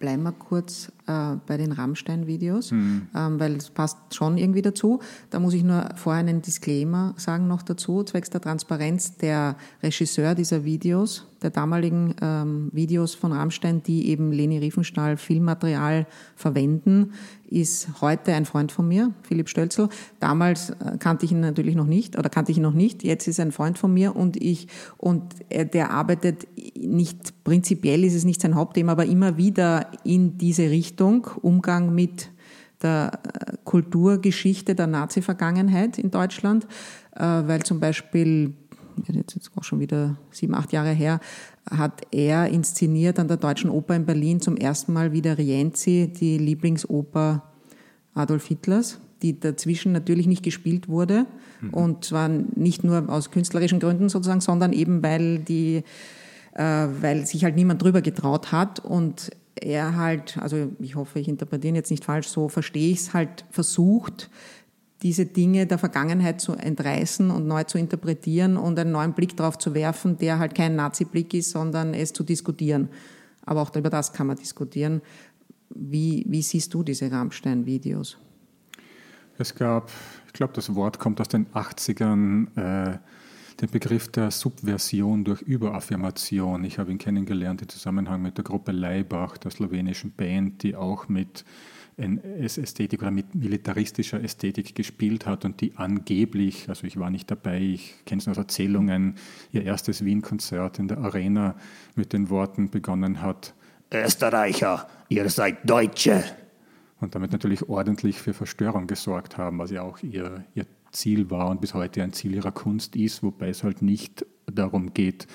bleiben wir kurz äh, bei den Rammstein-Videos, mhm. ähm, weil es passt schon irgendwie dazu. Da muss ich nur vorher einen Disclaimer sagen noch dazu, zwecks der Transparenz. Der Regisseur dieser Videos, der damaligen ähm, Videos von Rammstein, die eben Leni Riefenstahl Filmmaterial verwenden, ist heute ein Freund von mir, Philipp Stölzel. Damals äh, kannte ich ihn natürlich noch nicht oder kannte ich ihn noch nicht. Jetzt ist er ein Freund von mir und ich und der arbeitet nicht prinzipiell ist es nicht sein Hauptthema, aber immer wieder in diese Richtung Umgang mit der äh, Kulturgeschichte der Nazi-Vergangenheit in Deutschland, äh, weil zum Beispiel jetzt auch schon wieder sieben, acht Jahre her, hat er inszeniert an der Deutschen Oper in Berlin zum ersten Mal wieder Rienzi, die Lieblingsoper Adolf Hitlers, die dazwischen natürlich nicht gespielt wurde. Mhm. Und zwar nicht nur aus künstlerischen Gründen sozusagen, sondern eben weil die, äh, weil sich halt niemand drüber getraut hat und er halt, also ich hoffe, ich interpretiere jetzt nicht falsch, so verstehe ich es, halt versucht, diese Dinge der Vergangenheit zu entreißen und neu zu interpretieren und einen neuen Blick darauf zu werfen, der halt kein Nazi-Blick ist, sondern es zu diskutieren. Aber auch über das kann man diskutieren. Wie, wie siehst du diese Rammstein-Videos? Es gab, ich glaube, das Wort kommt aus den 80ern, äh, den Begriff der Subversion durch Überaffirmation. Ich habe ihn kennengelernt im Zusammenhang mit der Gruppe Leibach, der slowenischen Band, die auch mit NS-Ästhetik oder mit militaristischer Ästhetik gespielt hat und die angeblich, also ich war nicht dabei, ich kenne es nur aus Erzählungen, ihr erstes Wien-Konzert in der Arena mit den Worten begonnen hat, Österreicher, ihr seid Deutsche. Und damit natürlich ordentlich für Verstörung gesorgt haben, was ja auch ihr, ihr Ziel war und bis heute ein Ziel ihrer Kunst ist, wobei es halt nicht darum geht,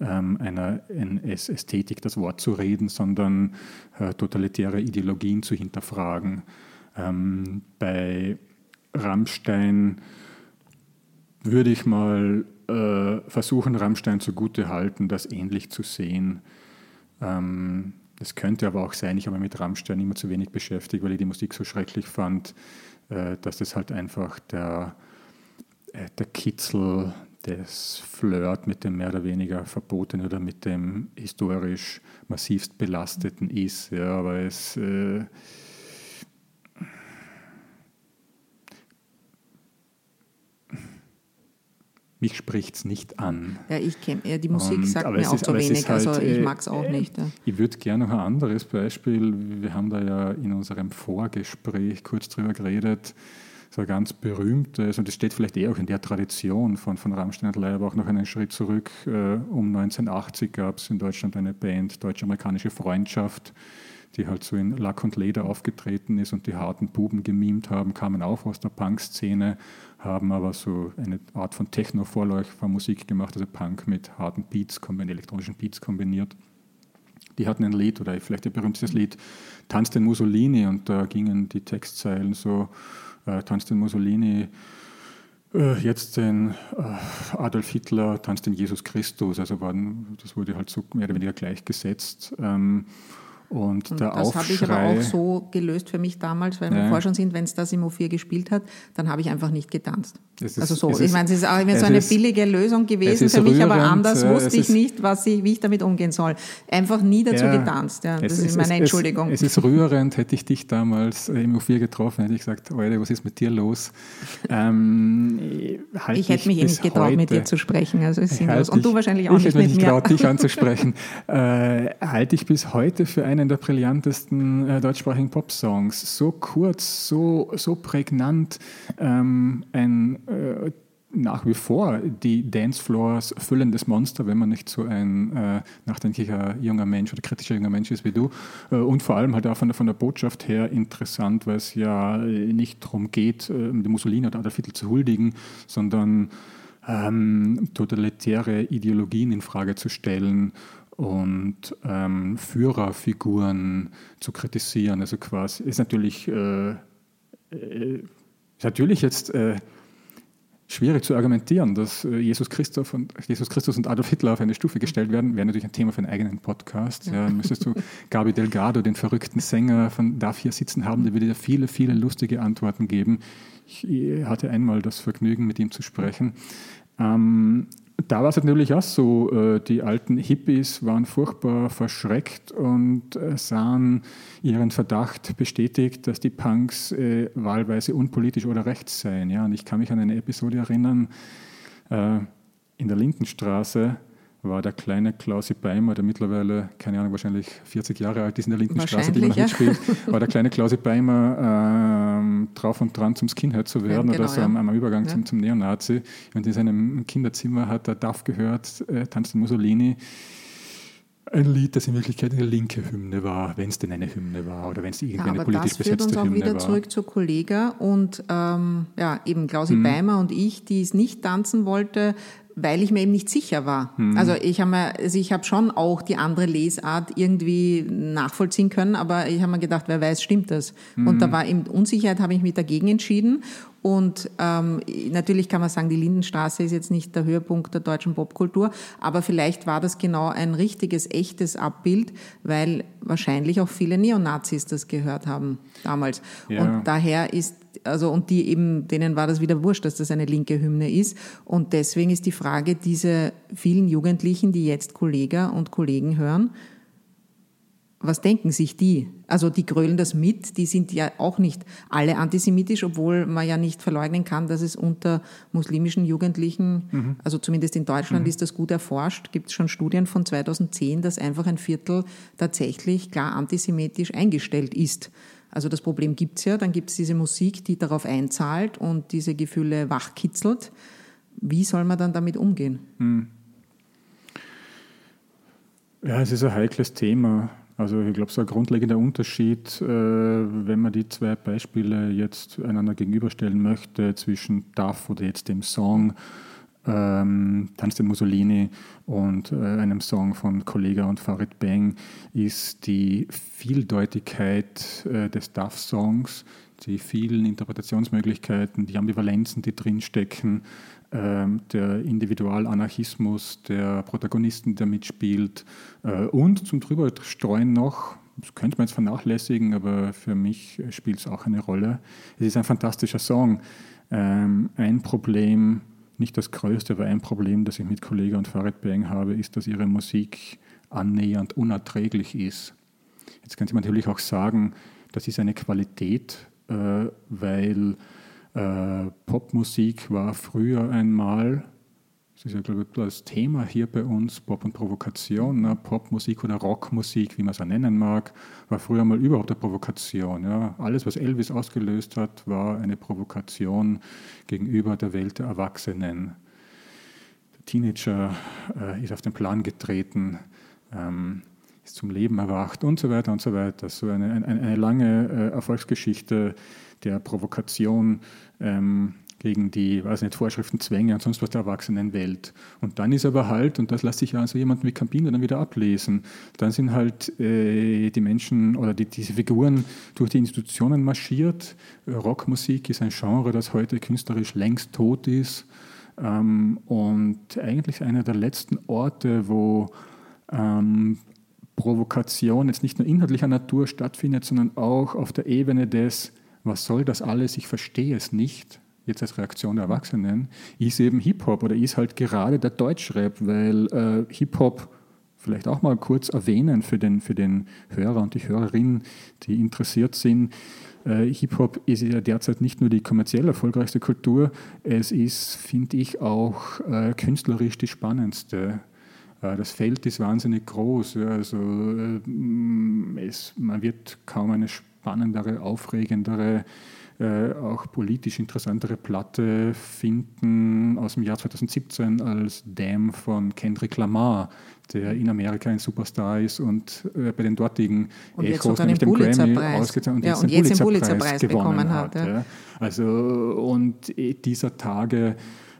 ähm, einer NS-Ästhetik das Wort zu reden, sondern äh, totalitäre Ideologien zu hinterfragen. Ähm, bei Rammstein würde ich mal äh, versuchen, Rammstein zugute halten, das ähnlich zu sehen. Ähm, das könnte aber auch sein, ich habe mich mit Rammstein immer zu wenig beschäftigt, weil ich die Musik so schrecklich fand, dass das halt einfach der, äh, der Kitzel das Flirt mit dem mehr oder weniger Verbotenen oder mit dem historisch massivst Belasteten ist. Ja, aber es. Mich spricht es nicht an. Ja, ich kenne ja, die Musik und, sagt mir auch zu wenig, also halt, also ich mag es auch äh, nicht. Ja. Ich würde gerne noch ein anderes Beispiel, wir haben da ja in unserem Vorgespräch kurz drüber geredet, so ein ganz berühmtes, und das steht vielleicht eher auch in der Tradition von, von Rammstein und Leih, aber auch noch einen Schritt zurück. Äh, um 1980 gab es in Deutschland eine Band, Deutsch-Amerikanische Freundschaft, die halt so in Lack und Leder aufgetreten ist und die harten Buben gemimt haben, kamen auch aus der Punk-Szene, haben aber so eine Art von Techno-Vorläufermusik gemacht, also Punk mit harten Beats, elektronischen Beats kombiniert. Die hatten ein Lied oder vielleicht ihr berühmtes Lied, Tanz den Mussolini und da gingen die Textzeilen so, äh, Tanz den Mussolini, äh, jetzt den äh, Adolf Hitler, Tanz den Jesus Christus, also waren, das wurde halt so mehr oder weniger gleichgesetzt. Ähm, und, und der das habe ich aber auch so gelöst für mich damals, weil ja. wir vorher schon sind, wenn es das im O4 gespielt hat, dann habe ich einfach nicht getanzt. Ist, also so, ich meine, es ist auch immer so eine ist, billige Lösung gewesen für mich, aber anders äh, wusste ich nicht, was ich, wie ich damit umgehen soll. Einfach nie dazu ja, getanzt. Ja, das ist, ist meine Entschuldigung. Es, ist rührend, hätte ich dich damals äh, im O4 getroffen, hätte ich gesagt, Alter, was ist mit dir los? Ähm, halt ich hätte mich eh nicht getraut, heute, mit dir zu sprechen. Also ist sinnlos. Und du wahrscheinlich auch ich nicht hätte mich nicht getraut, dich *laughs* anzusprechen. äh, halte ich bis heute für einen der brillantesten äh, deutschsprachigen Pop-Songs. So kurz, so, so prägnant, ähm, ein äh, nach wie vor die Dancefloors füllendes Monster, wenn man nicht so ein äh, nachdenklicher junger Mensch oder kritischer junger Mensch ist wie du. Äh, und vor allem halt auch von der, von der Botschaft her interessant, weil es ja nicht darum geht, äh, die Mussolini oder Adolf Hitler zu huldigen, sondern ähm, totalitäre Ideologien in Frage zu stellen und ähm, Führerfiguren zu kritisieren. Also quasi ist natürlich, äh, äh, ist natürlich jetzt schwierig zu argumentieren, dass äh, Jesus Christus, und, Jesus Christus und Adolf Hitler auf eine Stufe gestellt werden, wäre natürlich ein Thema für einen eigenen Podcast. Ja. Ja, müsstest du Gabi Delgado, den verrückten Sänger von Darf hier sitzen haben, der würde dir viele, viele lustige Antworten geben. Ich hatte einmal das Vergnügen, mit ihm zu sprechen. Ähm, da war es natürlich auch so, äh, die alten Hippies waren furchtbar verschreckt und äh, sahen ihren Verdacht bestätigt, dass die Punks äh, wahlweise unpolitisch oder rechts seien. Ja, und ich kann mich an eine Episode erinnern, in der Lindenstraße, war der kleine Klausi Beimer, der mittlerweile, keine Ahnung, wahrscheinlich 40 Jahre alt ist in der Lindenstraße, die man ja. mitspielt, *laughs* war der kleine Klausi Beimer ähm, drauf und dran, zum Skinhead zu werden ja, genau, oder so ja. am, am, Übergang ja. zum, zum Neonazi. Und in seinem Kinderzimmer hat er DAF gehört, äh, tanzt Mussolini. Ein Lied, das in Wirklichkeit eine linke Hymne war, wenn es denn eine Hymne war oder wenn es irgendwie eine politisch besetzte Hymne war. Das führt uns auch wieder war. zurück zur Kollega und ähm, ja, eben Klausi hm. Beimer und ich, die es nicht tanzen wollte, weil ich mir eben nicht sicher war. Mhm. Also ich habe mir, also ich habe schon auch die andere Lesart irgendwie nachvollziehen können, aber ich habe mir gedacht, wer weiß, stimmt das? Mhm. Und da war eben Unsicherheit, habe ich mich dagegen entschieden. Und ähm, natürlich kann man sagen, die Lindenstraße ist jetzt nicht der Höhepunkt der deutschen Popkultur, aber vielleicht war das genau ein richtiges, echtes Abbild, weil wahrscheinlich auch viele Neonazis das gehört haben damals. Ja. Und daher ist also und die eben, denen war das wieder wurscht, dass das eine linke Hymne ist. Und deswegen ist die Frage, diese vielen Jugendlichen, die jetzt Kollega und Kollegen hören, was denken sich die? Also die grölen das mit, die sind ja auch nicht alle antisemitisch, obwohl man ja nicht verleugnen kann, dass es unter muslimischen Jugendlichen, mhm. also zumindest in Deutschland mhm. ist das gut erforscht, gibt es schon Studien von 2010, dass einfach ein Viertel tatsächlich klar antisemitisch eingestellt ist. Also das Problem gibt es ja, dann gibt es diese Musik, die darauf einzahlt und diese Gefühle wachkitzelt. Wie soll man dann damit umgehen? Hm. Ja, es ist ein heikles Thema. Also ich glaube, so ein grundlegender Unterschied, äh, wenn man die zwei Beispiele jetzt einander gegenüberstellen möchte, zwischen DAF oder jetzt dem Song ähm, Tanz den Mussolini und äh, einem Song von Kollega und Farid Bang ist die Vieldeutigkeit äh, des Duff-Songs, die vielen Interpretationsmöglichkeiten, die Ambivalenzen, die drinstecken, äh, der Individualanarchismus der Protagonisten, der mitspielt äh, und zum drüberstreuen noch, das könnte man jetzt vernachlässigen, aber für mich spielt es auch eine Rolle. Es ist ein fantastischer Song. Ähm, ein Problem, nicht das größte, aber ein Problem, das ich mit Kollega und Farid Bang habe, ist, dass ihre Musik annähernd unerträglich ist. Jetzt könnte man natürlich auch sagen, das ist eine Qualität, äh, weil äh, Popmusik war früher einmal das ist ja, glaube ich, das Thema hier bei uns, Pop und Provokation. Ne? Popmusik oder Rockmusik, wie man es auch nennen mag, war früher mal überhaupt eine Provokation. Ja? Alles, was Elvis ausgelöst hat, war eine Provokation gegenüber der Welt der Erwachsenen. Der Teenager äh, ist auf den Plan getreten, ähm, ist zum Leben erwacht und so weiter und so weiter. So eine, eine, eine lange äh, Erfolgsgeschichte der Provokation. Ähm, gegen die, weiß nicht, Vorschriften, Zwänge und sonst was der Erwachsenenwelt. Und dann ist aber halt, und das lässt sich ja also jemand wie Campino dann wieder ablesen, dann sind halt äh, die Menschen oder die, diese Figuren durch die Institutionen marschiert. Rockmusik ist ein Genre, das heute künstlerisch längst tot ist ähm, und eigentlich einer der letzten Orte, wo ähm, Provokation jetzt nicht nur inhaltlicher Natur stattfindet, sondern auch auf der Ebene des, was soll das alles, ich verstehe es nicht, jetzt als Reaktion der Erwachsenen, ist eben Hip-Hop oder ist halt gerade der Deutschrap, weil äh, Hip-Hop vielleicht auch mal kurz erwähnen für den, für den Hörer und die Hörerin, die interessiert sind. Äh, Hip-Hop ist ja derzeit nicht nur die kommerziell erfolgreichste Kultur, es ist, finde ich, auch äh, künstlerisch die spannendste. Äh, das Feld ist wahnsinnig groß. Also äh, es, man wird kaum eine spannendere, aufregendere äh, auch politisch interessantere Platte finden aus dem Jahr 2017 als Damn von Kendrick Lamar, der in Amerika ein Superstar ist und äh, bei den dortigen und Echos, nämlich dem Grammy, ausgezeichnet und ja, jetzt, und den, jetzt Pulitzer den Pulitzerpreis bekommen hat. hat ja. Also, und dieser Tage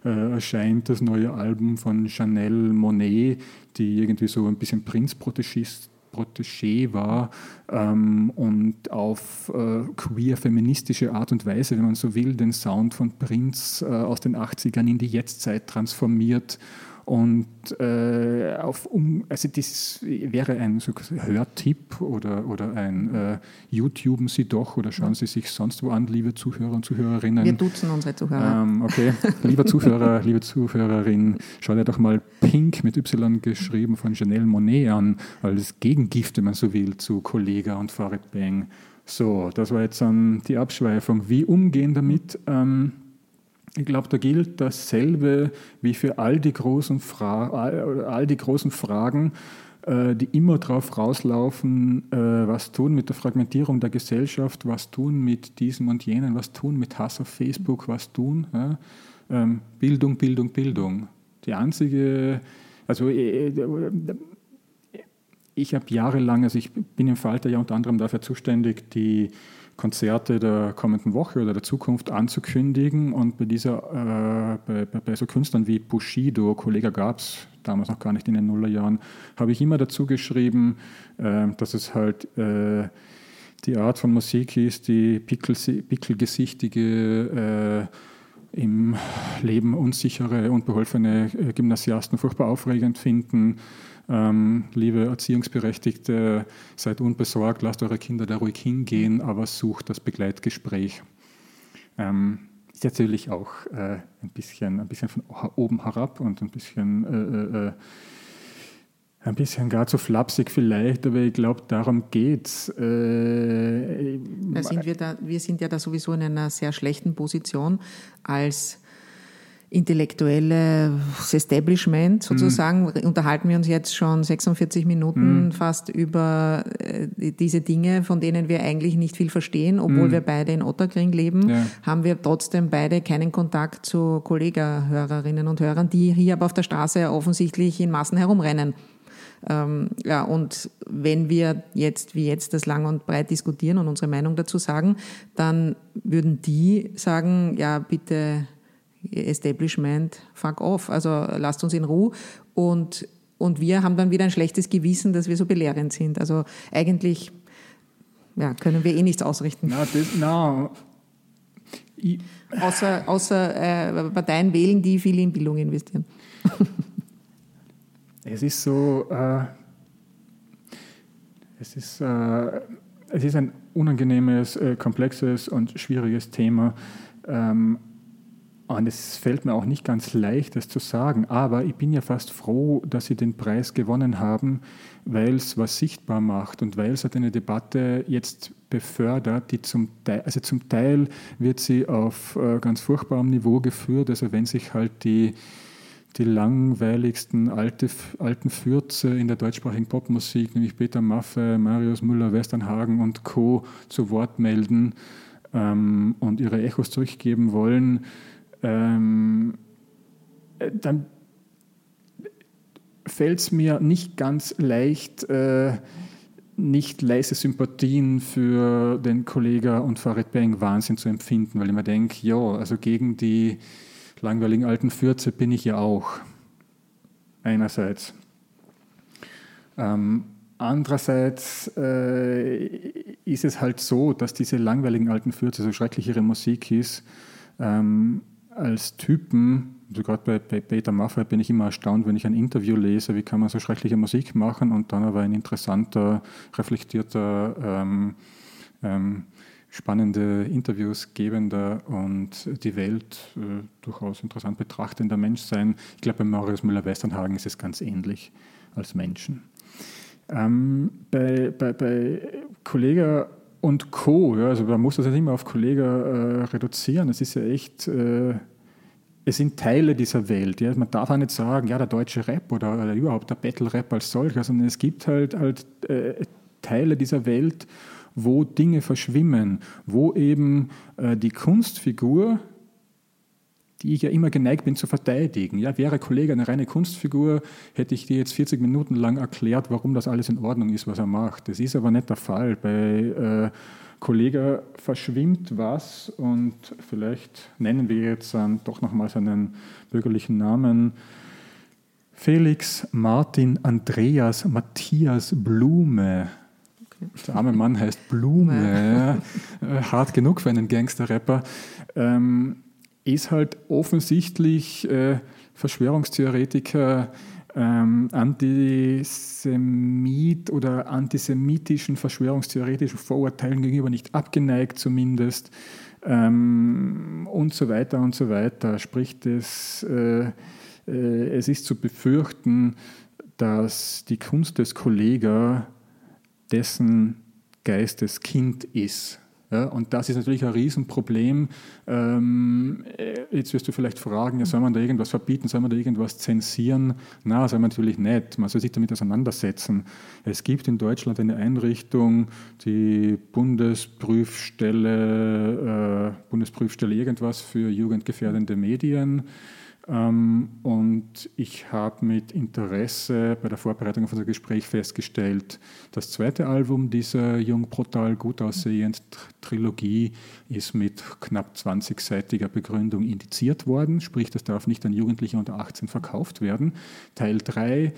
äh, erscheint das neue Album von Chanel Monet, die irgendwie so ein bisschen Prinz-Protégist Protégé war ähm, und auf äh, queer-feministische Art und Weise, wenn man so will, den Sound von Prince äh, aus den 80ern in die Jetztzeit transformiert und äh, auf, um, also das wäre ein so Hörtipp oder, oder ein äh, YouTuben Sie doch oder schauen Sie sich sonst wo an, liebe Zuhörer und Zuhörerinnen. Wir duzen unsere Zuhörer. Ähm, okay, lieber Zuhörer, *laughs* liebe Zuhörerin, schau dir doch mal Pink mit Y geschrieben von Janelle Monet an, als Gegengift, wenn man so will, zu Kollega und Farid Bang. So, das war jetzt dann die Abschweifung. Wie umgehen damit? Ähm, ich glaube, da gilt dasselbe wie für all die großen, Fra all die großen Fragen, äh, die immer darauf rauslaufen, äh, was tun mit der Fragmentierung der Gesellschaft, was tun mit diesem und jenem, was tun mit Hass auf Facebook, was tun. Ähm, Bildung, Bildung, Bildung. Die einzige, also äh, ich habe jahrelang, also ich bin im Falter ja unter anderem dafür zuständig, die Konzerte der kommenden Woche oder der Zukunft anzukündigen. Und bei dieser, äh, bei, bei, so Künstlern wie Bushido, Kollege gab es damals noch gar nicht in den Nullerjahren, habe ich immer dazu geschrieben, äh, dass es halt äh, die Art von Musik ist, die pickel, pickelgesichtige, äh, im Leben unsichere, und beholfene äh, Gymnasiasten furchtbar aufregend finden ähm, liebe Erziehungsberechtigte, seid unbesorgt, lasst eure Kinder da ruhig hingehen, aber sucht das Begleitgespräch. Ähm, ist natürlich auch äh, ein, bisschen, ein bisschen von oben herab und ein bisschen, äh, äh, ein bisschen gar zu flapsig vielleicht, aber ich glaube, darum geht es. Äh, sind wir, wir sind ja da sowieso in einer sehr schlechten Position als intellektuelles Establishment sozusagen, mhm. unterhalten wir uns jetzt schon 46 Minuten mhm. fast über äh, diese Dinge, von denen wir eigentlich nicht viel verstehen, obwohl mhm. wir beide in Otterkring leben, ja. haben wir trotzdem beide keinen Kontakt zu Kollegerhörerinnen und Hörern, die hier aber auf der Straße offensichtlich in Massen herumrennen. Ähm, ja, und wenn wir jetzt wie jetzt das lang und breit diskutieren und unsere Meinung dazu sagen, dann würden die sagen, ja, bitte Establishment, fuck off, also lasst uns in Ruhe. Und, und wir haben dann wieder ein schlechtes Gewissen, dass wir so belehrend sind. Also eigentlich ja, können wir eh nichts ausrichten. Na, das, na. außer außer äh, Parteien wählen, die viel in Bildung investieren. es ist so, äh, es ist, äh, es ist ein unangenehmes, äh, komplexes und schwieriges Thema. Ähm, und es fällt mir auch nicht ganz leicht, das zu sagen, aber ich bin ja fast froh, dass Sie den Preis gewonnen haben, weil es was sichtbar macht und weil es halt eine Debatte jetzt befördert, die zum Teil, also zum Teil wird sie auf äh, ganz furchtbarem Niveau geführt, also wenn sich halt die die langweiligsten alte, alten Fürze in der deutschsprachigen Popmusik, nämlich Peter Maffay, Marius Müller-Westernhagen und Co. zu Wort melden ähm, und ihre Echos zurückgeben wollen, ähm, äh, dann fällt es mir nicht ganz leicht, äh, nicht leise Sympathien für den Kollegen und Farid Bang Wahnsinn zu empfinden, weil ich mir denke, ja, also gegen die langweiligen alten Fürze bin ich ja auch. Einerseits. Ähm, andererseits äh, ist es halt so, dass diese langweiligen alten Fürze, so schrecklich ihre Musik ist, ähm, als Typen also gerade bei, bei Peter Maffay bin ich immer erstaunt, wenn ich ein Interview lese, wie kann man so schreckliche Musik machen und dann aber ein interessanter, reflektierter, ähm, ähm, spannende Interviews gebender und die Welt äh, durchaus interessant betrachtender Mensch sein. Ich glaube, bei Marius Müller-Westernhagen ist es ganz ähnlich als Menschen. Ähm, bei, bei, bei Kollega und Co., ja, also man muss das nicht immer auf Kollege äh, reduzieren, es ist ja echt... Äh, es sind Teile dieser Welt. Ja. Man darf auch nicht sagen, ja, der deutsche Rap oder, oder überhaupt der Battle-Rap als solcher, sondern es gibt halt, halt äh, Teile dieser Welt, wo Dinge verschwimmen, wo eben äh, die Kunstfigur, die ich ja immer geneigt bin zu verteidigen. Ja, wäre Kollege eine reine Kunstfigur, hätte ich dir jetzt 40 Minuten lang erklärt, warum das alles in Ordnung ist, was er macht. Das ist aber nicht der Fall. Bei äh, Kollege verschwimmt was und vielleicht nennen wir jetzt dann doch nochmal seinen bürgerlichen Namen. Felix Martin Andreas Matthias Blume. Okay. Der arme Mann heißt Blume, *laughs* ja. hart genug für einen Gangster-Rapper. Ähm, ist halt offensichtlich äh, Verschwörungstheoretiker, ähm, Antisemit oder antisemitischen verschwörungstheoretischen Vorurteilen gegenüber nicht abgeneigt zumindest ähm, und so weiter und so weiter. Sprich, das, äh, äh, es ist zu befürchten, dass die Kunst des Kollegen dessen Geistes Kind ist. Ja, und das ist natürlich ein Riesenproblem. Ähm, jetzt wirst du vielleicht fragen, ja, soll man da irgendwas verbieten, soll man da irgendwas zensieren? Na, soll man natürlich nicht. Man soll sich damit auseinandersetzen. Es gibt in Deutschland eine Einrichtung, die Bundesprüfstelle, äh, Bundesprüfstelle irgendwas für jugendgefährdende Medien. Ähm, und ich habe mit Interesse bei der Vorbereitung auf unser Gespräch festgestellt, das zweite Album dieser jung brutal gut aussehend Trilogie ist mit knapp 20-seitiger Begründung indiziert worden, sprich, das darf nicht an Jugendliche unter 18 verkauft werden. Teil 3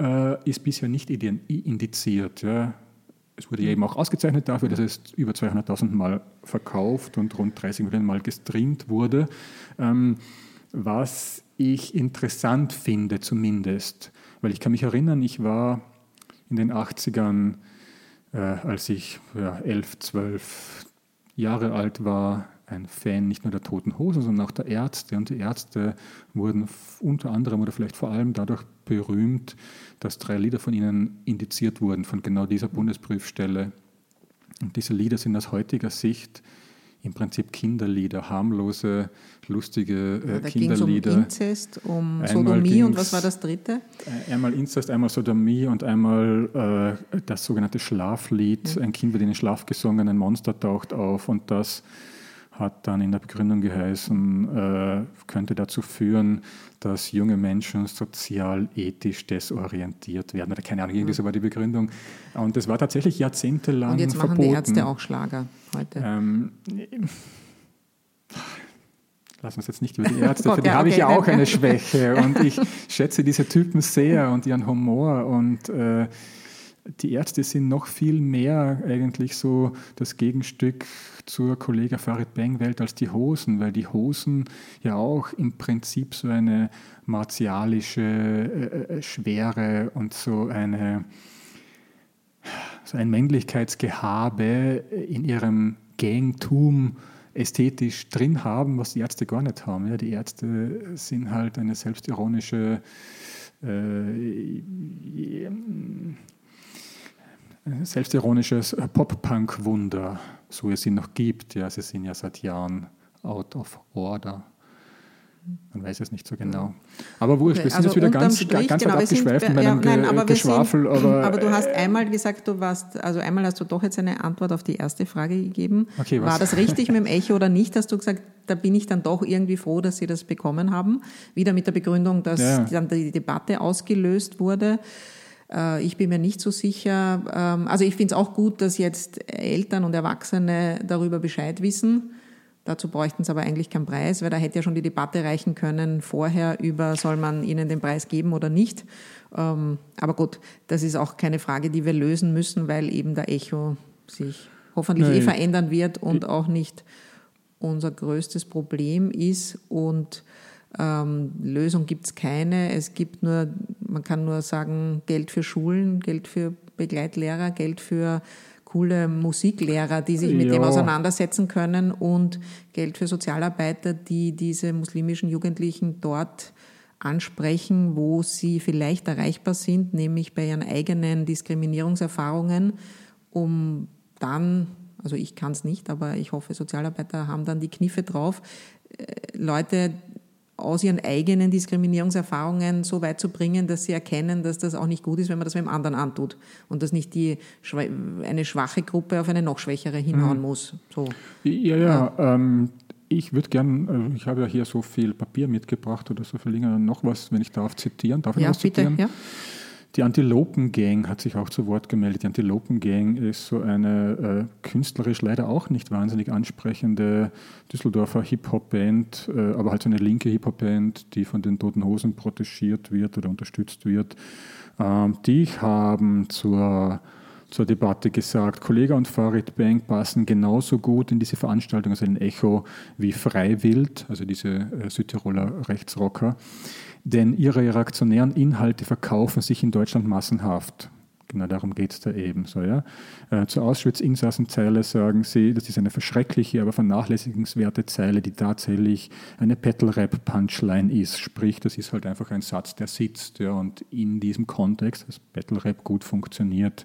äh, ist bisher nicht indiziert. Ja. Es wurde eben auch ausgezeichnet dafür, dass es über 200.000 Mal verkauft und rund 30 Millionen Mal gestreamt wurde. Ähm, was ich interessant finde zumindest. Weil ich kann mich erinnern, ich war in den 80ern, äh, als ich ja, 11, 12 Jahre alt war, ein Fan nicht nur der Toten Hosen, sondern auch der Ärzte. Und die Ärzte wurden unter anderem oder vielleicht vor allem dadurch berühmt, dass drei Lieder von ihnen indiziert wurden, von genau dieser Bundesprüfstelle. Und diese Lieder sind aus heutiger Sicht im Prinzip Kinderlieder, harmlose, lustige äh, da Kinderlieder. Um Inzest, um Sodomie und was war das dritte? Äh, einmal Inzest, einmal Sodomie und einmal äh, das sogenannte Schlaflied. Ja. Ein Kind wird in den Schlaf gesungen, ein Monster taucht auf und das hat dann in der Begründung geheißen, äh, könnte dazu führen, dass junge Menschen sozial, ethisch desorientiert werden. Oder keine Ahnung, irgendwie so war die Begründung. Und das war tatsächlich jahrzehntelang Und jetzt machen verboten. die Ärzte auch Schlager heute. Ähm, lassen wir es jetzt nicht über die *laughs* Ärzte, für die okay, habe ich ja auch eine Schwäche und ich schätze diese Typen sehr und ihren Humor und äh, die Ärzte sind noch viel mehr eigentlich so das Gegenstück zur Kollega Farid Bang Welt als die Hosen, weil die Hosen ja auch im Prinzip so eine martialische äh, äh Schwere und so eine so ein Männlichkeitsgehabe in ihrem Gangtum ästhetisch drin haben, was die Ärzte gar nicht haben. Ja, die Ärzte sind halt eine selbstironische äh, selbstironisches Pop-Punk-Wunder, so es sie noch gibt. Ja, sie sind ja seit Jahren out of order. Man weiß es nicht so genau. Aber wurscht, Okay, wir sind also jetzt wieder ganz, Strich, ganz genau, wir sind abgeschweift in bei- ja, meinem nein, aber Geschwafel. sind, aber, *laughs* aber du hast äh, einmal gesagt, du warst, also einmal hast du doch jetzt eine Antwort auf die erste Frage gegeben. Okay? War das richtig mit dem Echo oder nicht? Hast du gesagt, da bin ich dann doch irgendwie froh, dass sie das bekommen haben. Wieder mit der Begründung, dass Ja. dann die Debatte ausgelöst wurde. Äh, Ich bin mir nicht so sicher. Ähm, Also ich finde es auch gut, dass jetzt Eltern und Erwachsene darüber Bescheid wissen. Dazu bräuchten sie aber eigentlich keinen Preis, weil da hätte ja schon die Debatte reichen können vorher über, soll man ihnen den Preis geben oder nicht. Ähm, Aber gut, das ist auch keine Frage, die wir lösen müssen, weil eben der Echo sich hoffentlich eh Nein. verändern wird und auch nicht unser größtes Problem ist. Und ähm, Lösung gibt es keine. Es gibt nur, man kann nur sagen, Geld für Schulen, Geld für Begleitlehrer, Geld für coole Musiklehrer, die sich mit dem Ja. auseinandersetzen können und Geld für Sozialarbeiter, die diese muslimischen Jugendlichen dort ansprechen, wo sie vielleicht erreichbar sind, nämlich bei ihren eigenen Diskriminierungserfahrungen, um dann, also ich kann es nicht, aber ich hoffe, Sozialarbeiter haben dann die Kniffe drauf, äh, Leute aus ihren eigenen Diskriminierungserfahrungen so weit zu bringen, dass sie erkennen, dass das auch nicht gut ist, wenn man das mit dem anderen antut und dass nicht die eine schwache Gruppe auf eine noch schwächere hinhauen muss. So. Ja, ja. Ähm, ich würde gern, äh, ich habe ja hier so viel Papier mitgebracht oder so viel Dinge, noch was, wenn ich darf zitieren. Darf ich Ja, was bitte. zitieren? Ja. Die Antilopen-Gang hat sich auch zu Wort gemeldet. Die Antilopen-Gang ist so eine äh, künstlerisch leider auch nicht wahnsinnig ansprechende Düsseldorfer Hip-Hop-Band, äh, aber halt so eine linke Hip-Hop-Band, die von den Toten Hosen protegiert wird oder unterstützt wird. Ähm, die haben zur zur Debatte gesagt, Kollega und Farid Bang passen genauso gut in diese Veranstaltung, also in Echo, wie Freiwild, also diese äh, Südtiroler Rechtsrocker. Denn ihre reaktionären Inhalte verkaufen sich in Deutschland massenhaft. Genau darum geht es da eben so. Ja? Äh, zur Auschwitz-Insassenzeile sagen sie, das ist eine verschreckliche, aber vernachlässigenswerte Zeile, die tatsächlich eine Battle-Rap-Punchline ist. Sprich, das ist halt einfach ein Satz, der sitzt ja, und in diesem Kontext, das Battle-Rap gut funktioniert,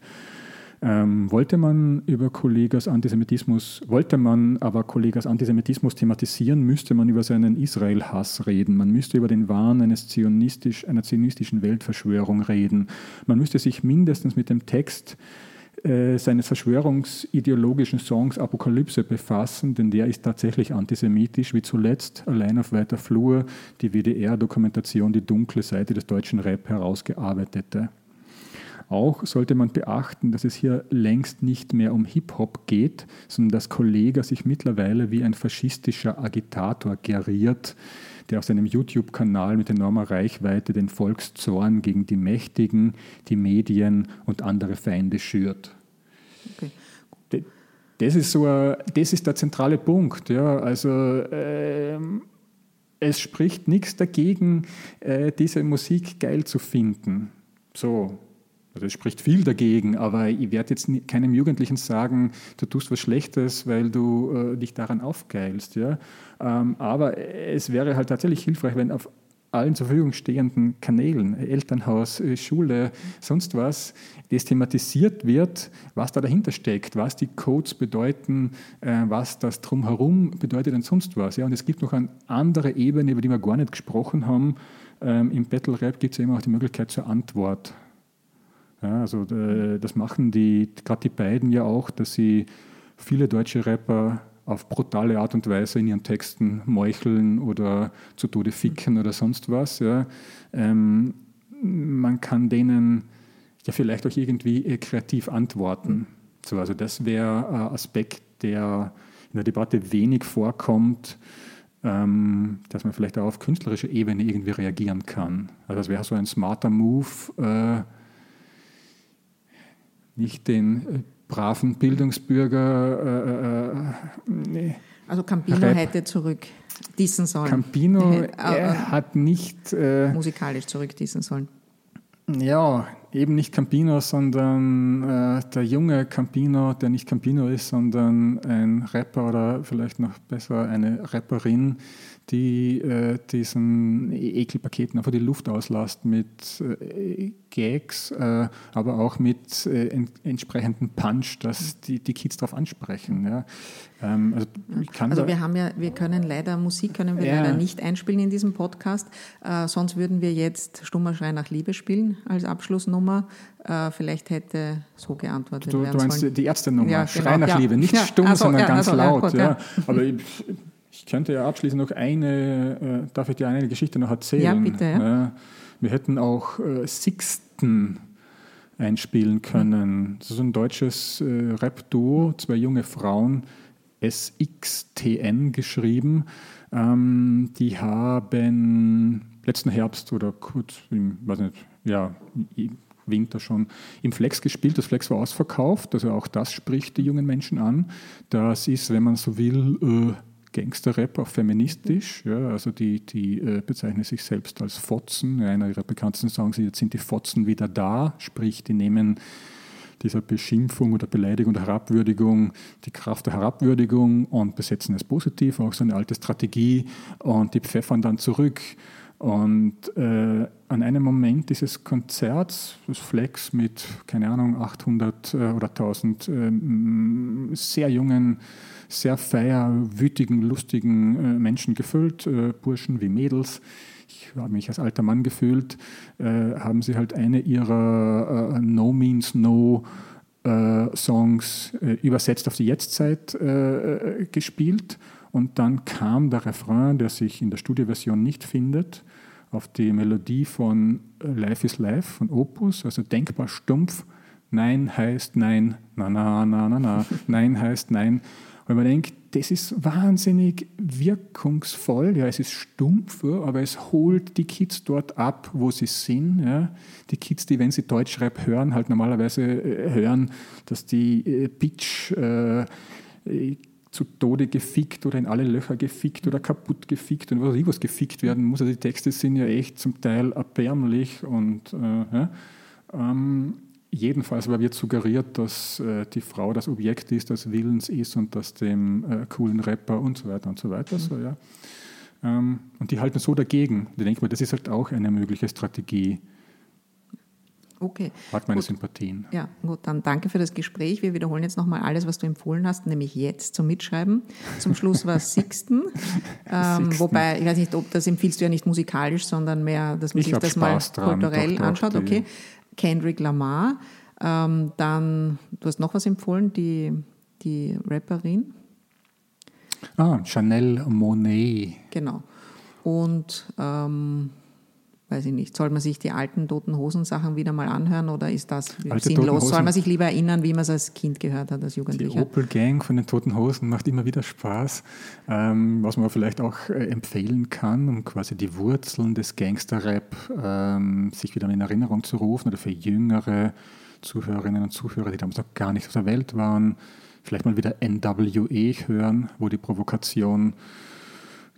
ähm, wollte man über Kollegas Antisemitismus, wollte man aber Kollegas Antisemitismus thematisieren, müsste man über seinen Israel-Hass reden. Man müsste über den Wahn eines zionistisch, einer zionistischen Weltverschwörung reden. Man müsste sich mindestens mit dem Text äh, seines verschwörungsideologischen Songs Apokalypse befassen, denn der ist tatsächlich antisemitisch, wie zuletzt allein auf weiter Flur die WDR-Dokumentation Die dunkle Seite des deutschen Rap herausgearbeitete. Auch sollte man beachten, dass es hier längst nicht mehr um Hip-Hop geht, sondern dass Kollega sich mittlerweile wie ein faschistischer Agitator geriert, der auf seinem YouTube-Kanal mit enormer Reichweite den Volkszorn gegen die Mächtigen, die Medien und andere Feinde schürt. Okay. Das ist, so ein, das ist der zentrale Punkt. Ja. Also, ähm, es spricht nichts dagegen, äh, diese Musik geil zu finden. So. Also es spricht viel dagegen, aber ich werde jetzt keinem Jugendlichen sagen, du tust was Schlechtes, weil du äh, dich daran aufgeilst. Ja? Ähm, aber es wäre halt tatsächlich hilfreich, wenn auf allen zur Verfügung stehenden Kanälen, Elternhaus, äh, Schule, sonst was, das thematisiert wird, was da dahinter steckt, was die Codes bedeuten, äh, was das drumherum bedeutet und sonst was. Ja? Und es gibt noch eine andere Ebene, über die wir gar nicht gesprochen haben. Ähm, Im Battle Rap gibt es ja immer auch die Möglichkeit zur Antwort. Ja, also äh, das machen die, gerade die beiden ja auch, dass sie viele deutsche Rapper auf brutale Art und Weise in ihren Texten meucheln oder zu Tode ficken oder sonst was. Ja. Ähm, man kann denen ja vielleicht auch irgendwie äh, kreativ antworten. So, also das wäre ein Aspekt, der in der Debatte wenig vorkommt, ähm, dass man vielleicht auch auf künstlerischer Ebene irgendwie reagieren kann. Also das wäre so ein smarter Move, äh, nicht den äh, braven Bildungsbürger, äh, äh, nee. Also Campino Rap. hätte zurück diesen sollen. Campino Äh, äh, er hat nicht, äh, musikalisch zurück diesen sollen. ja, eben nicht Campino, sondern äh, der junge Campino, der nicht Campino ist, sondern ein Rapper oder vielleicht noch besser eine Rapperin, die äh, diesen Ekelpaketen einfach die Luft auslässt mit äh, Gags, äh, aber auch mit äh, en entsprechendem Punch, dass die, die Kids darauf ansprechen. Ja. Ähm, also, also wir haben ja, wir können leider Musik können wir ja. leider nicht einspielen in diesem Podcast. Äh, sonst würden wir jetzt Stummer Schrei nach Liebe spielen als Abschlussnummer. Äh, vielleicht hätte so geantwortet du, werden Du meinst sollen. die Ärzte-Nummer, ja, Schrei genau. nach ja. Liebe, nicht stumm, also, sondern ganz also, laut. Gut, Aber ich, ich, könnte ja abschließend noch eine, äh, darf ich dir eine Geschichte noch erzählen? Ja, bitte. Ja. Wir hätten auch äh, Sixten einspielen können. Das ist ein deutsches äh, Rap-Duo, zwei junge Frauen, SXTN geschrieben. Ähm, die haben letzten Herbst oder kurz, im, weiß nicht, ja, Winter schon im Flex gespielt. Das Flex war ausverkauft, also auch das spricht die jungen Menschen an. Das ist, wenn man so will, äh, Gangster-Rap auch feministisch. Ja, also die, die äh, bezeichnen sich selbst als Fotzen. Einer ihrer bekanntesten Songs, jetzt sind die Fotzen wieder da, sprich, die nehmen dieser Beschimpfung oder Beleidigung oder Herabwürdigung die Kraft der Herabwürdigung und besetzen es positiv, auch so eine alte Strategie und die pfeffern dann zurück. Und äh, an einem Moment dieses Konzerts, das Flex mit, keine Ahnung, 800 äh, oder 1000 äh, sehr jungen sehr feier, wütigen, lustigen äh, Menschen gefüllt, äh, Burschen wie Mädels. Ich habe mich als alter Mann gefühlt, äh, haben sie halt eine ihrer No Means No Songs übersetzt auf die Jetztzeit gespielt. Und dann kam der Refrain, der sich in der Studioversion nicht findet, auf die Melodie von Life is Life von Opus, also denkbar stumpf. Nein heißt Nein, na na na na na, Nein heißt Nein. Weil man denkt, das ist wahnsinnig wirkungsvoll. Ja, es ist stumpf, aber es holt die Kids dort ab, wo sie sind. Ja. Die Kids, die, wenn sie Deutschrap hören, halt normalerweise äh, hören, dass die äh, Bitch äh, zu Tode gefickt oder in alle Löcher gefickt oder kaputt gefickt und was ich was gefickt werden muss. Also die Texte sind ja echt zum Teil erbärmlich und äh, ja. ähm, Jedenfalls wird suggeriert, dass äh, die Frau das Objekt ist, das Willens ist und das dem äh, coolen Rapper und so weiter und so weiter. Mhm. So, ja. Ähm, und die halten so dagegen. Die denken, das ist halt auch eine mögliche Strategie. Okay. Hat meine gut. Sympathien. Ja, gut, dann danke für das Gespräch. Wir wiederholen jetzt nochmal alles, was du empfohlen hast, nämlich jetzt zum Mitschreiben. Zum Schluss war *laughs* Sixten. ähm, wobei, ich weiß nicht, ob das empfiehlst du ja nicht musikalisch, sondern mehr, dass man ich sich das Spaß mal kulturell dran, anschaut. Okay. Kendrick Lamar. Ähm, dann, du hast noch was empfohlen, die, die Rapperin. Ah, Chanel Monet. Genau. Und ähm, weiß ich nicht, soll man sich die alten Toten Hosen Sachen wieder mal anhören oder ist das Alte sinnlos? Soll man sich lieber erinnern, wie man es als Kind gehört hat, als Jugendlicher? Die Opel Gang von den Toten Hosen macht immer wieder Spaß. Ähm, was man vielleicht auch äh, empfehlen kann, um quasi die Wurzeln des Gangster-Rap ähm, sich wieder in Erinnerung zu rufen oder für jüngere Zuhörerinnen und Zuhörer, die damals noch gar nicht auf der Welt waren, vielleicht mal wieder NWE hören, wo die Provokation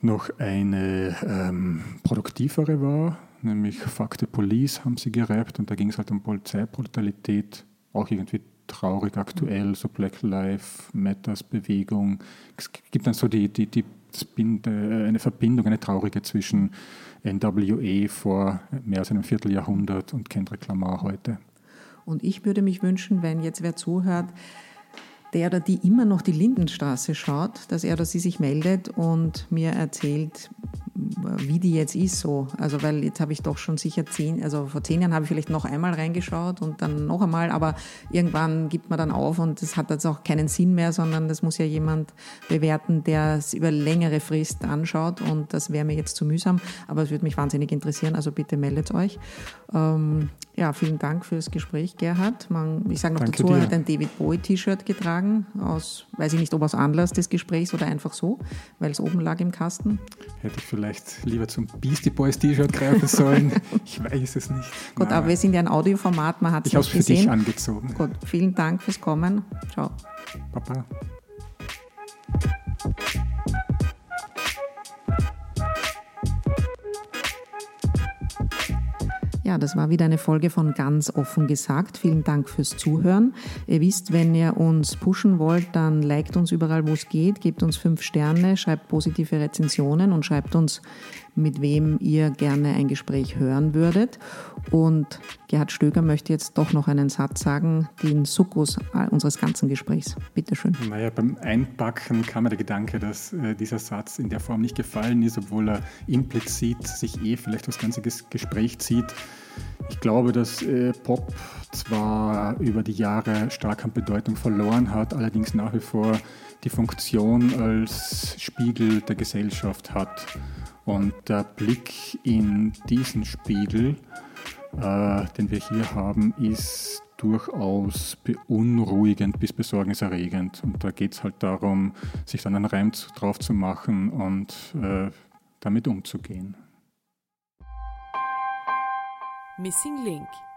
noch eine ähm, produktivere war nämlich Fuck the Police haben sie gerappt und da ging es halt um Polizeibrutalität, auch irgendwie traurig aktuell, so Black Lives Matters Bewegung. Es gibt dann so die, die, die eine Verbindung, eine traurige zwischen NWE vor mehr als einem Vierteljahrhundert und Kendrick Lamar heute. Und ich würde mich wünschen, wenn jetzt wer zuhört, der oder die immer noch die Lindenstraße schaut, dass er oder sie sich meldet und mir erzählt, wie die jetzt ist so. Also weil jetzt habe ich doch schon sicher zehn, also vor zehn Jahren habe ich vielleicht noch einmal reingeschaut und dann noch einmal, aber irgendwann gibt man dann auf und das hat jetzt auch keinen Sinn mehr, sondern das muss ja jemand bewerten, der es über längere Frist anschaut und das wäre mir jetzt zu mühsam, aber es würde mich wahnsinnig interessieren, also bitte meldet euch. Ähm, ja, vielen Dank für das Gespräch, Gerhard. Man, ich sage noch Danke dazu, er hat ein David Bowie-T-Shirt getragen, aus, weiß ich nicht, ob aus Anlass des Gesprächs oder einfach so, weil es oben lag im Kasten. Hätte ich vielleicht lieber zum Beastie Boys T-Shirt greifen *laughs* sollen. ich weiß es nicht. Gut, Nein. aber wir sind ja ein Audioformat, man hat es nicht gesehen. Ich habe es für dich angezogen. Gut, vielen Dank fürs Kommen. Ciao. Papa. Ja, das war wieder eine Folge von Ganz offen gesagt. Vielen Dank fürs Zuhören. Ihr wisst, wenn ihr uns pushen wollt, dann liked uns überall, wo es geht, gebt uns fünf Sterne, schreibt positive Rezensionen und schreibt uns, mit wem ihr gerne ein Gespräch hören würdet. Und Gerhard Stöger möchte jetzt doch noch einen Satz sagen, den Sukkus unseres ganzen Gesprächs. Bitte schön. Naja, beim Einpacken kam mir der Gedanke, dass äh, dieser Satz in der Form nicht gefallen ist, obwohl er implizit sich eh vielleicht das ganze Gespräch zieht. Ich glaube, dass äh, Pop zwar über die Jahre stark an Bedeutung verloren hat, allerdings nach wie vor die Funktion als Spiegel der Gesellschaft hat. Und der Blick in diesen Spiegel, äh, den wir hier haben, ist durchaus beunruhigend bis besorgniserregend. Und da geht es halt darum, sich dann einen Reim drauf zu machen und äh, damit umzugehen. Missing Link